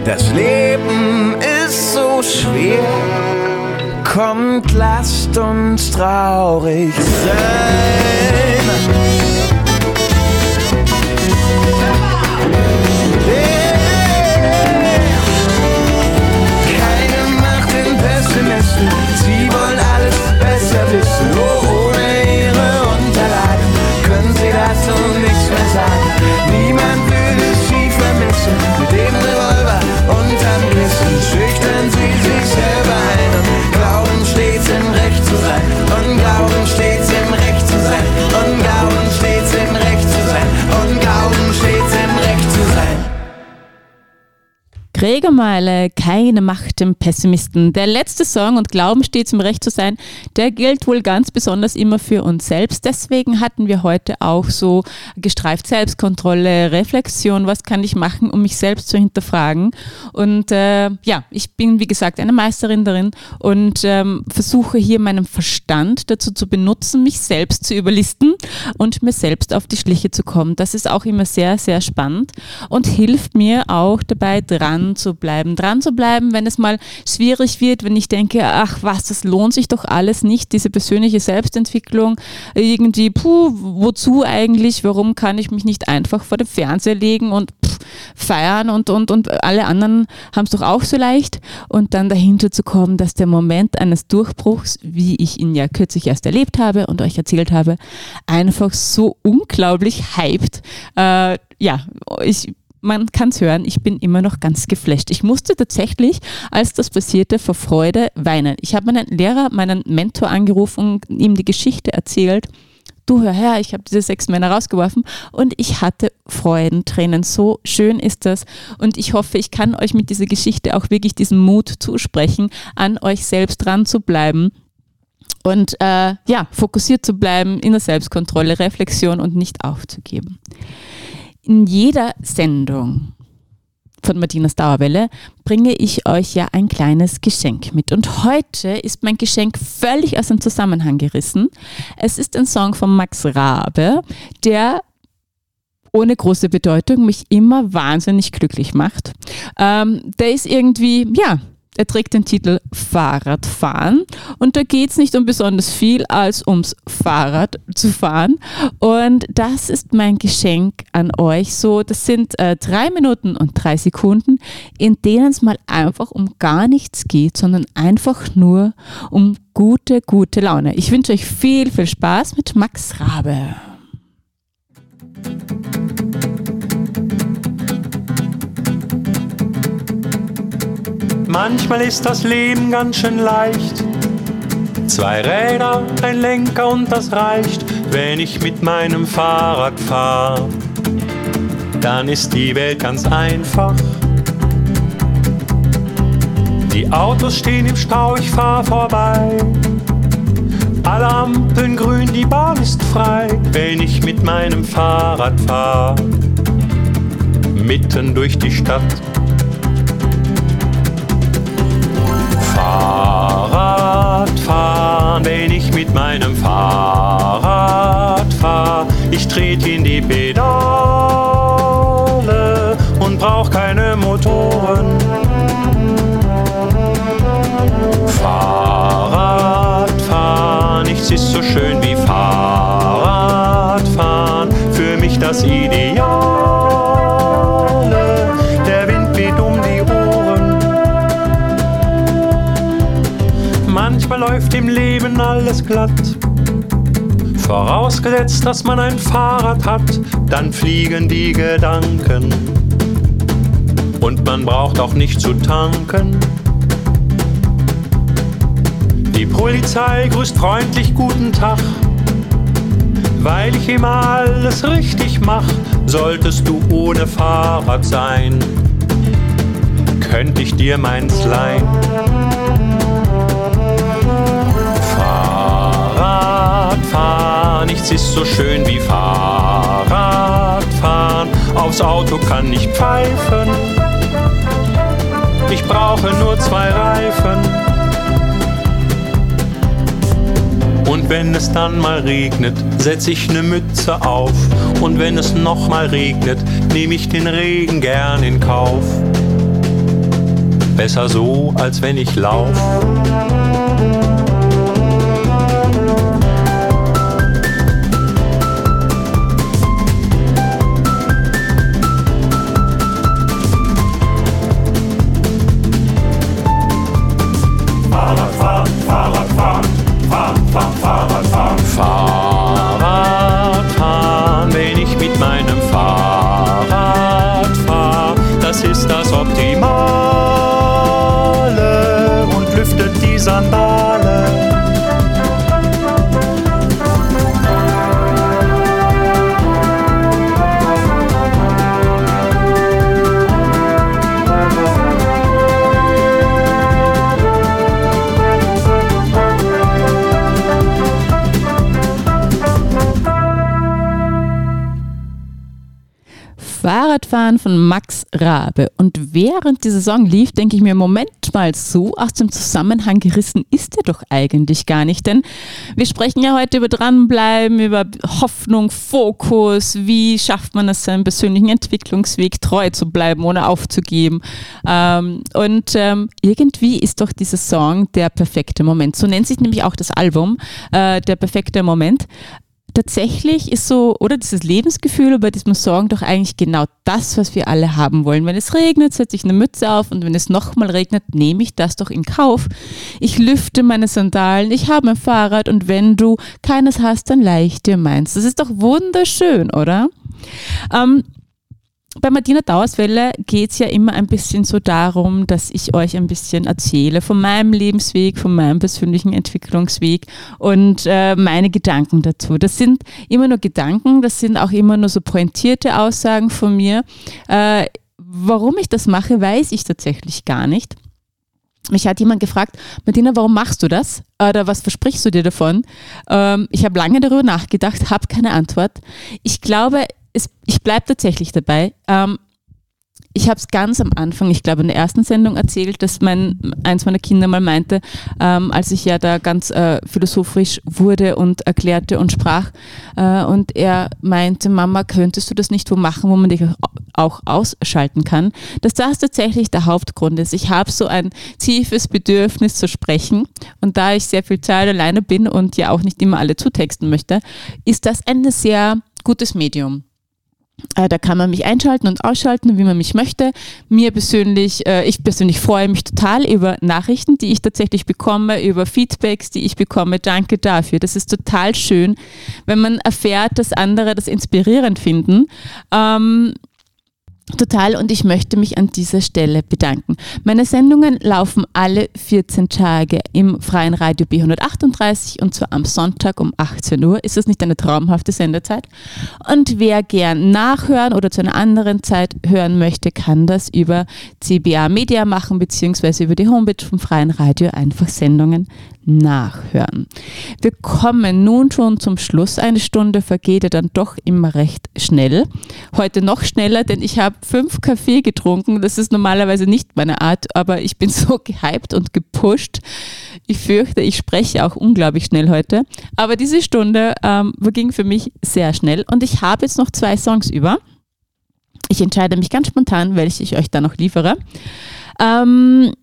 Das Leben ist so schwer. Kommt, lasst uns traurig sein. Und glauben Gregor Meile, keine Macht dem Pessimisten. Der letzte Song und Glauben stets im Recht zu sein, der gilt wohl ganz besonders immer für uns selbst. Deswegen hatten wir heute auch so gestreift Selbstkontrolle, Reflexion, was kann ich machen, um mich selbst zu hinterfragen. Und äh, ja, ich bin wie gesagt eine Meisterin darin und ähm, versuche hier meinen Verstand dazu zu benutzen, mich selbst zu überlisten und mir selbst auf die Schliche zu kommen. Das ist auch immer sehr, sehr spannend und hilft mir auch dabei, dran zu bleiben. Dran zu bleiben, wenn es mal schwierig wird, wenn ich denke, ach was, das lohnt sich doch alles nicht, diese persönliche Selbstentwicklung. Irgendwie, puh, wozu eigentlich? Warum kann ich mich nicht einfach vor dem Fernseher legen und pff, feiern und, und, und alle anderen haben es doch auch so leicht. Und dann dahinter zu kommen, dass der Moment eines Durchbruchs, wie ich ihn ja kürzlich erst erlebt habe und euch erzählt habe, einfach so unglaublich hyped. Äh, ja, ich man kann es hören, ich bin immer noch ganz geflasht. Ich musste tatsächlich, als das passierte, vor Freude weinen. Ich habe meinen Lehrer, meinen Mentor angerufen und ihm die Geschichte erzählt. Du hör her, ich habe diese sechs Männer rausgeworfen und ich hatte Freudentränen. So schön ist das. Und ich hoffe, ich kann euch mit dieser Geschichte auch wirklich diesen Mut zusprechen, an euch selbst dran zu bleiben und äh, ja, fokussiert zu bleiben in der Selbstkontrolle, Reflexion und nicht aufzugeben in jeder Sendung von Martinas Dauerwelle bringe ich euch ja ein kleines Geschenk mit. Und heute ist mein Geschenk völlig aus dem Zusammenhang gerissen. Es ist ein Song von Max Rabe, der ohne große Bedeutung mich immer wahnsinnig glücklich macht. Ähm, der ist irgendwie, ja, er trägt den Titel Fahrradfahren und da geht es nicht um besonders viel als ums Fahrrad zu fahren. Und das ist mein Geschenk an euch. So, das sind äh, drei Minuten und drei Sekunden, in denen es mal einfach um gar nichts geht, sondern einfach nur um gute, gute Laune. Ich wünsche euch viel, viel Spaß mit Max Rabe. Manchmal ist das Leben ganz schön leicht. Zwei Räder, ein Lenker und das reicht, wenn ich mit meinem Fahrrad fahre. Dann ist die Welt ganz einfach. Die Autos stehen im Stau, ich fahr vorbei. Alle Ampeln grün, die Bahn ist frei, wenn ich mit meinem Fahrrad fahr. Mitten durch die Stadt Fahrradfahren, wenn ich mit meinem Fahrrad fahr. Ich trete in die Pedale und brauch keine Motoren. Fahrradfahren, nichts ist so schön wie Fahrradfahren. Für mich das Ideal. Alles glatt. Vorausgesetzt, dass man ein Fahrrad hat, dann fliegen die Gedanken. Und man braucht auch nicht zu tanken. Die Polizei grüßt freundlich guten Tag. Weil ich immer alles richtig mach, solltest du ohne Fahrrad sein. Könnte ich dir meins leihen? Fahrradfahren, nichts ist so schön wie Fahrradfahren. Aufs Auto kann ich pfeifen, ich brauche nur zwei Reifen. Und wenn es dann mal regnet, setz ich ne Mütze auf. Und wenn es noch mal regnet, nehme ich den Regen gern in Kauf. Besser so, als wenn ich lauf. Rabe. Und während dieser Song lief, denke ich mir, Moment mal, so aus dem Zusammenhang gerissen ist er doch eigentlich gar nicht. Denn wir sprechen ja heute über Dranbleiben, über Hoffnung, Fokus, wie schafft man es, seinem persönlichen Entwicklungsweg treu zu bleiben, ohne aufzugeben. Ähm, und ähm, irgendwie ist doch dieser Song der perfekte Moment. So nennt sich nämlich auch das Album, äh, der perfekte Moment tatsächlich ist so, oder dieses Lebensgefühl bei diesem Song doch eigentlich genau das, was wir alle haben wollen. Wenn es regnet, setze ich eine Mütze auf und wenn es nochmal regnet, nehme ich das doch in Kauf. Ich lüfte meine Sandalen, ich habe ein Fahrrad und wenn du keines hast, dann leih ich dir meins. Das ist doch wunderschön, oder? Ähm, bei Martina Dauerswelle geht es ja immer ein bisschen so darum, dass ich euch ein bisschen erzähle von meinem Lebensweg, von meinem persönlichen Entwicklungsweg und äh, meine Gedanken dazu. Das sind immer nur Gedanken, das sind auch immer nur so pointierte Aussagen von mir. Äh, warum ich das mache, weiß ich tatsächlich gar nicht. Mich hat jemand gefragt, Martina, warum machst du das? Oder was versprichst du dir davon? Ähm, ich habe lange darüber nachgedacht, habe keine Antwort. Ich glaube, es, ich bleibe tatsächlich dabei. Ähm, ich habe es ganz am Anfang, ich glaube in der ersten Sendung erzählt, dass mein, eins meiner Kinder mal meinte, ähm, als ich ja da ganz äh, philosophisch wurde und erklärte und sprach, äh, und er meinte, Mama, könntest du das nicht wo machen, wo man dich auch ausschalten kann, dass das tatsächlich der Hauptgrund ist. Ich habe so ein tiefes Bedürfnis zu sprechen und da ich sehr viel Zeit alleine bin und ja auch nicht immer alle zutexten möchte, ist das ein sehr gutes Medium. Äh, da kann man mich einschalten und ausschalten, wie man mich möchte. Mir persönlich, äh, ich persönlich freue mich total über Nachrichten, die ich tatsächlich bekomme, über Feedbacks, die ich bekomme. Danke dafür. Das ist total schön, wenn man erfährt, dass andere das inspirierend finden. Ähm, Total und ich möchte mich an dieser Stelle bedanken. Meine Sendungen laufen alle 14 Tage im freien Radio B138 und zwar am Sonntag um 18 Uhr. Ist das nicht eine traumhafte Sendezeit? Und wer gern nachhören oder zu einer anderen Zeit hören möchte, kann das über CBA Media machen beziehungsweise über die Homepage vom freien Radio einfach Sendungen nachhören. Wir kommen nun schon zum Schluss. Eine Stunde vergeht ja dann doch immer recht schnell. Heute noch schneller, denn ich habe fünf Kaffee getrunken. Das ist normalerweise nicht meine Art, aber ich bin so gehypt und gepusht. Ich fürchte, ich spreche auch unglaublich schnell heute. Aber diese Stunde ähm, verging für mich sehr schnell und ich habe jetzt noch zwei Songs über. Ich entscheide mich ganz spontan, welche ich euch da noch liefere. Ähm,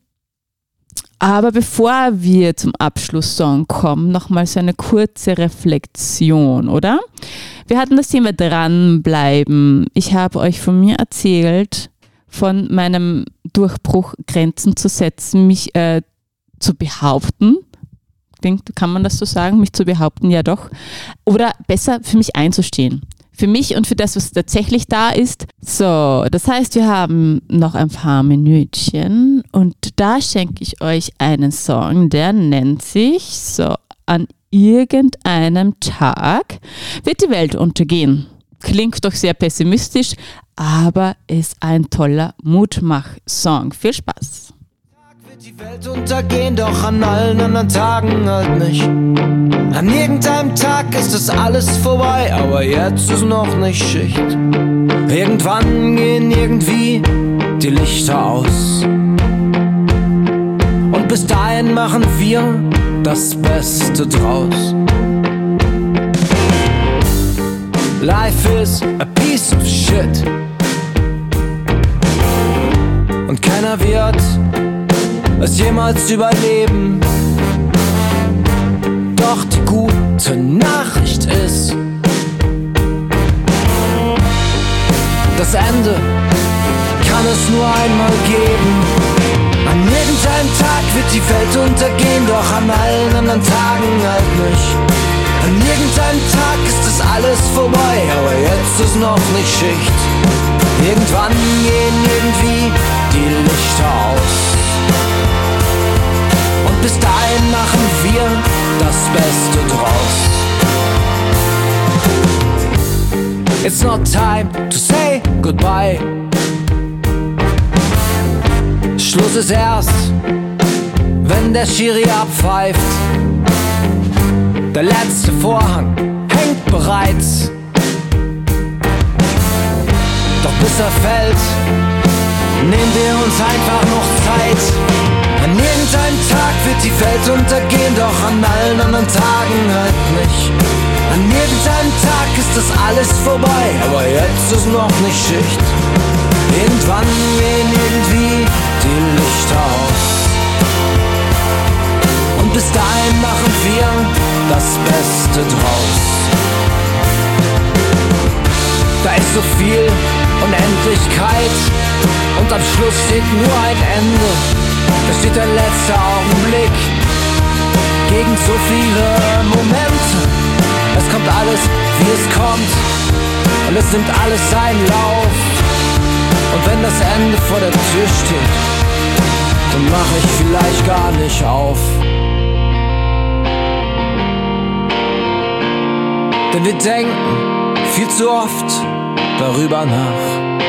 aber bevor wir zum Abschlusssong kommen, nochmal so eine kurze Reflexion, oder? Wir hatten das Thema dranbleiben. Ich habe euch von mir erzählt, von meinem Durchbruch Grenzen zu setzen, mich äh, zu behaupten. Denkt, kann man das so sagen? Mich zu behaupten, ja doch. Oder besser für mich einzustehen für mich und für das, was tatsächlich da ist. So, das heißt, wir haben noch ein paar Minütchen und da schenke ich euch einen Song, der nennt sich so an irgendeinem Tag wird die Welt untergehen. Klingt doch sehr pessimistisch, aber ist ein toller Mutmach-Song. Viel Spaß! Die Welt untergehen, doch an allen anderen Tagen halt nicht. An irgendeinem Tag ist es alles vorbei, aber jetzt ist noch nicht Schicht. Irgendwann gehen irgendwie die Lichter aus. Und bis dahin machen wir das Beste draus. Life is a piece of shit. Und keiner wird es jemals überleben. Doch die gute Nachricht ist, das Ende kann es nur einmal geben. An irgendeinem Tag wird die Welt untergehen, doch an allen anderen Tagen halt nicht. An irgendeinem Tag ist es alles vorbei, aber jetzt ist noch nicht Schicht. Irgendwann gehen irgendwie die Lichter aus. Bis dahin machen wir das Beste draus. It's not time to say goodbye. Schluss ist erst, wenn der Schiri abpfeift. Der letzte Vorhang hängt bereits. Doch bis er fällt, nehmen wir uns einfach noch Zeit. An irgendeinem Tag wird die Welt untergehen, doch an allen anderen Tagen halt nicht. An irgendeinem Tag ist das alles vorbei, aber jetzt ist noch nicht Schicht. Irgendwann gehen irgendwie die Lichter aus. Und bis dahin machen wir das Beste draus. Da ist so viel Unendlichkeit und am Schluss steht nur ein Ende. Da steht der letzte Augenblick gegen so viele Momente. Es kommt alles, wie es kommt und es nimmt alles seinen Lauf. Und wenn das Ende vor der Tür steht, dann mache ich vielleicht gar nicht auf. Denn wir denken viel zu oft darüber nach.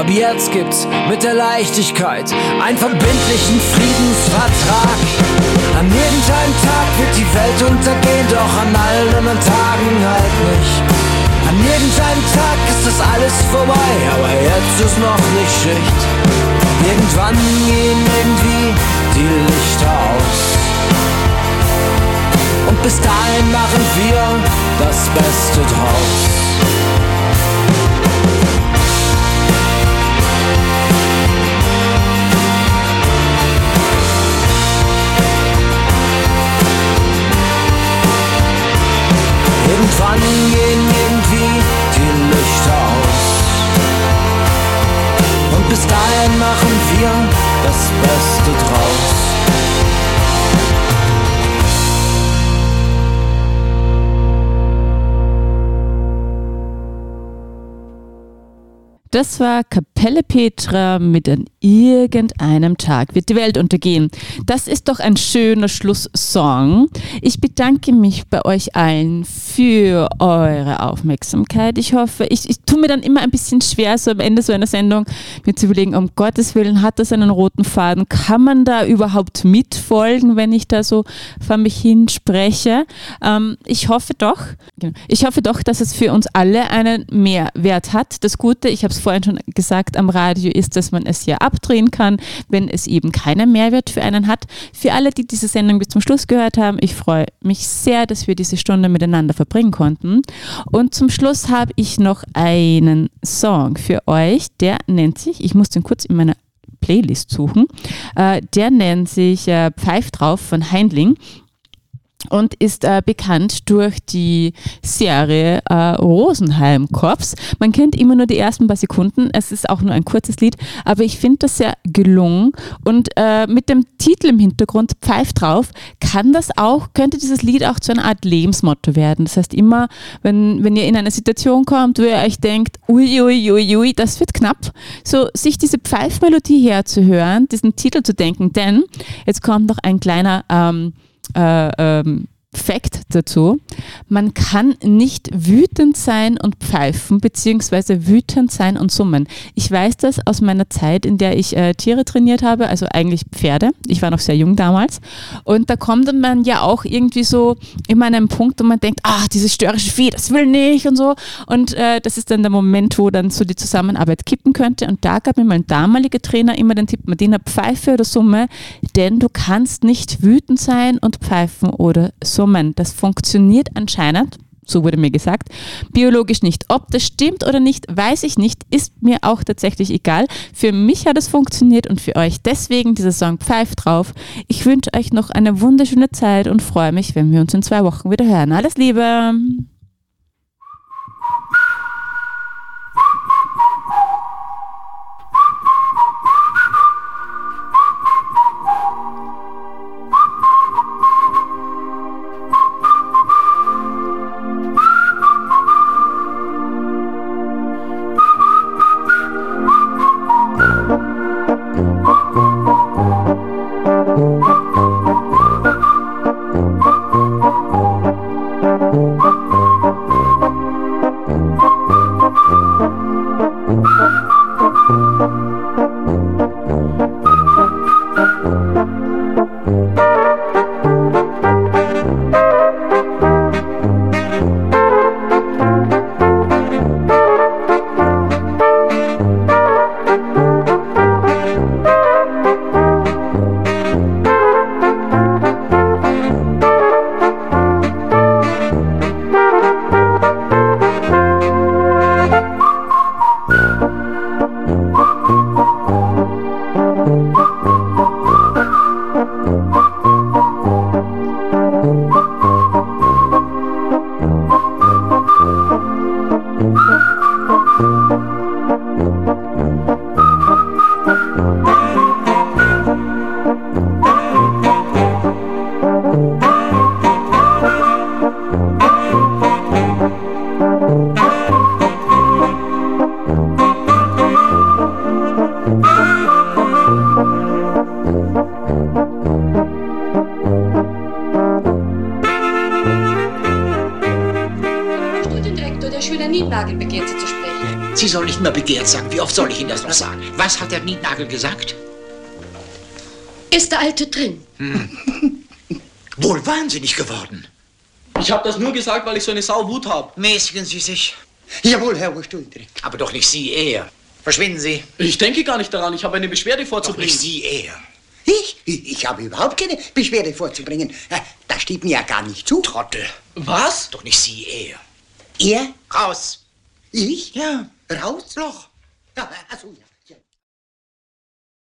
Ab jetzt gibt's mit der Leichtigkeit einen verbindlichen Friedensvertrag. An irgendeinem Tag wird die Welt untergehen, doch an allen anderen Tagen halt nicht. An irgendeinem Tag ist das alles vorbei, aber jetzt ist noch nicht Schicht. Irgendwann gehen irgendwie die Lichter aus. Und bis dahin machen wir das Beste draus. Irgendwann gehen irgendwie die Lichter aus. Und bis dahin machen wir das Beste draus. Das war Kapelle Petra mit an irgendeinem Tag wird die Welt untergehen. Das ist doch ein schöner Schlusssong. Ich bedanke mich bei euch allen für eure Aufmerksamkeit. Ich hoffe, ich, ich tue mir dann immer ein bisschen schwer, so am Ende so einer Sendung mir zu überlegen, um Gottes Willen, hat das einen roten Faden? Kann man da überhaupt mitfolgen, wenn ich da so vor mich hin spreche? Ähm, ich hoffe doch, genau. ich hoffe doch, dass es für uns alle einen Mehrwert hat. Das Gute, ich habe es vorhin schon gesagt, am Radio ist, dass man es ja abdrehen kann, wenn es eben keinen Mehrwert für einen hat. Für alle, die diese Sendung bis zum Schluss gehört haben, ich freue mich sehr, dass wir diese Stunde miteinander verbringen konnten. Und zum Schluss habe ich noch einen Song für euch, der nennt sich, ich muss den kurz in meiner Playlist suchen, äh, der nennt sich äh, Pfeif drauf von Heindling und ist äh, bekannt durch die Serie äh, Rosenheim Korps. Man kennt immer nur die ersten paar Sekunden, es ist auch nur ein kurzes Lied, aber ich finde das sehr gelungen und äh, mit dem Titel im Hintergrund Pfeif drauf kann das auch, könnte dieses Lied auch zu einer Art Lebensmotto werden. Das heißt immer, wenn, wenn ihr in eine Situation kommt, wo ihr euch denkt, ui, ui, ui, ui, das wird knapp, so sich diese Pfeifmelodie herzuhören, diesen Titel zu denken, denn jetzt kommt noch ein kleiner ähm, äh, ähm, Fact dazu. Man kann nicht wütend sein und pfeifen, beziehungsweise wütend sein und summen. Ich weiß das aus meiner Zeit, in der ich äh, Tiere trainiert habe, also eigentlich Pferde. Ich war noch sehr jung damals. Und da kommt man ja auch irgendwie so immer an einen Punkt, wo man denkt, ach, dieses störrische Vieh, das will nicht und so. Und äh, das ist dann der Moment, wo dann so die Zusammenarbeit kippen könnte. Und da gab mir mein damaliger Trainer immer den Tipp, Martina, Pfeife oder Summe, denn du kannst nicht wütend sein und pfeifen oder summen. Summen. Das funktioniert anscheinend, so wurde mir gesagt, biologisch nicht. Ob das stimmt oder nicht, weiß ich nicht, ist mir auch tatsächlich egal. Für mich hat es funktioniert und für euch deswegen dieser Song pfeift drauf. Ich wünsche euch noch eine wunderschöne Zeit und freue mich, wenn wir uns in zwei Wochen wieder hören. Alles Liebe! Nietnagel gesagt? Ist der Alte drin? Hm. Wohl wahnsinnig geworden. Ich habe das nur gesagt, weil ich so eine Sauwut habe. Mäßigen Sie sich. Jawohl, Herr Oberstuhltri. Aber doch nicht Sie, er. Verschwinden Sie. Ich denke gar nicht daran. Ich habe eine Beschwerde Doch vorzubringen. nicht Sie, er. Ich? Ich habe überhaupt keine Beschwerde vorzubringen. Äh, Das steht mir ja gar nicht zu. Trottel. Was? Doch nicht Sie, er. Er? Raus. Ich? Ja.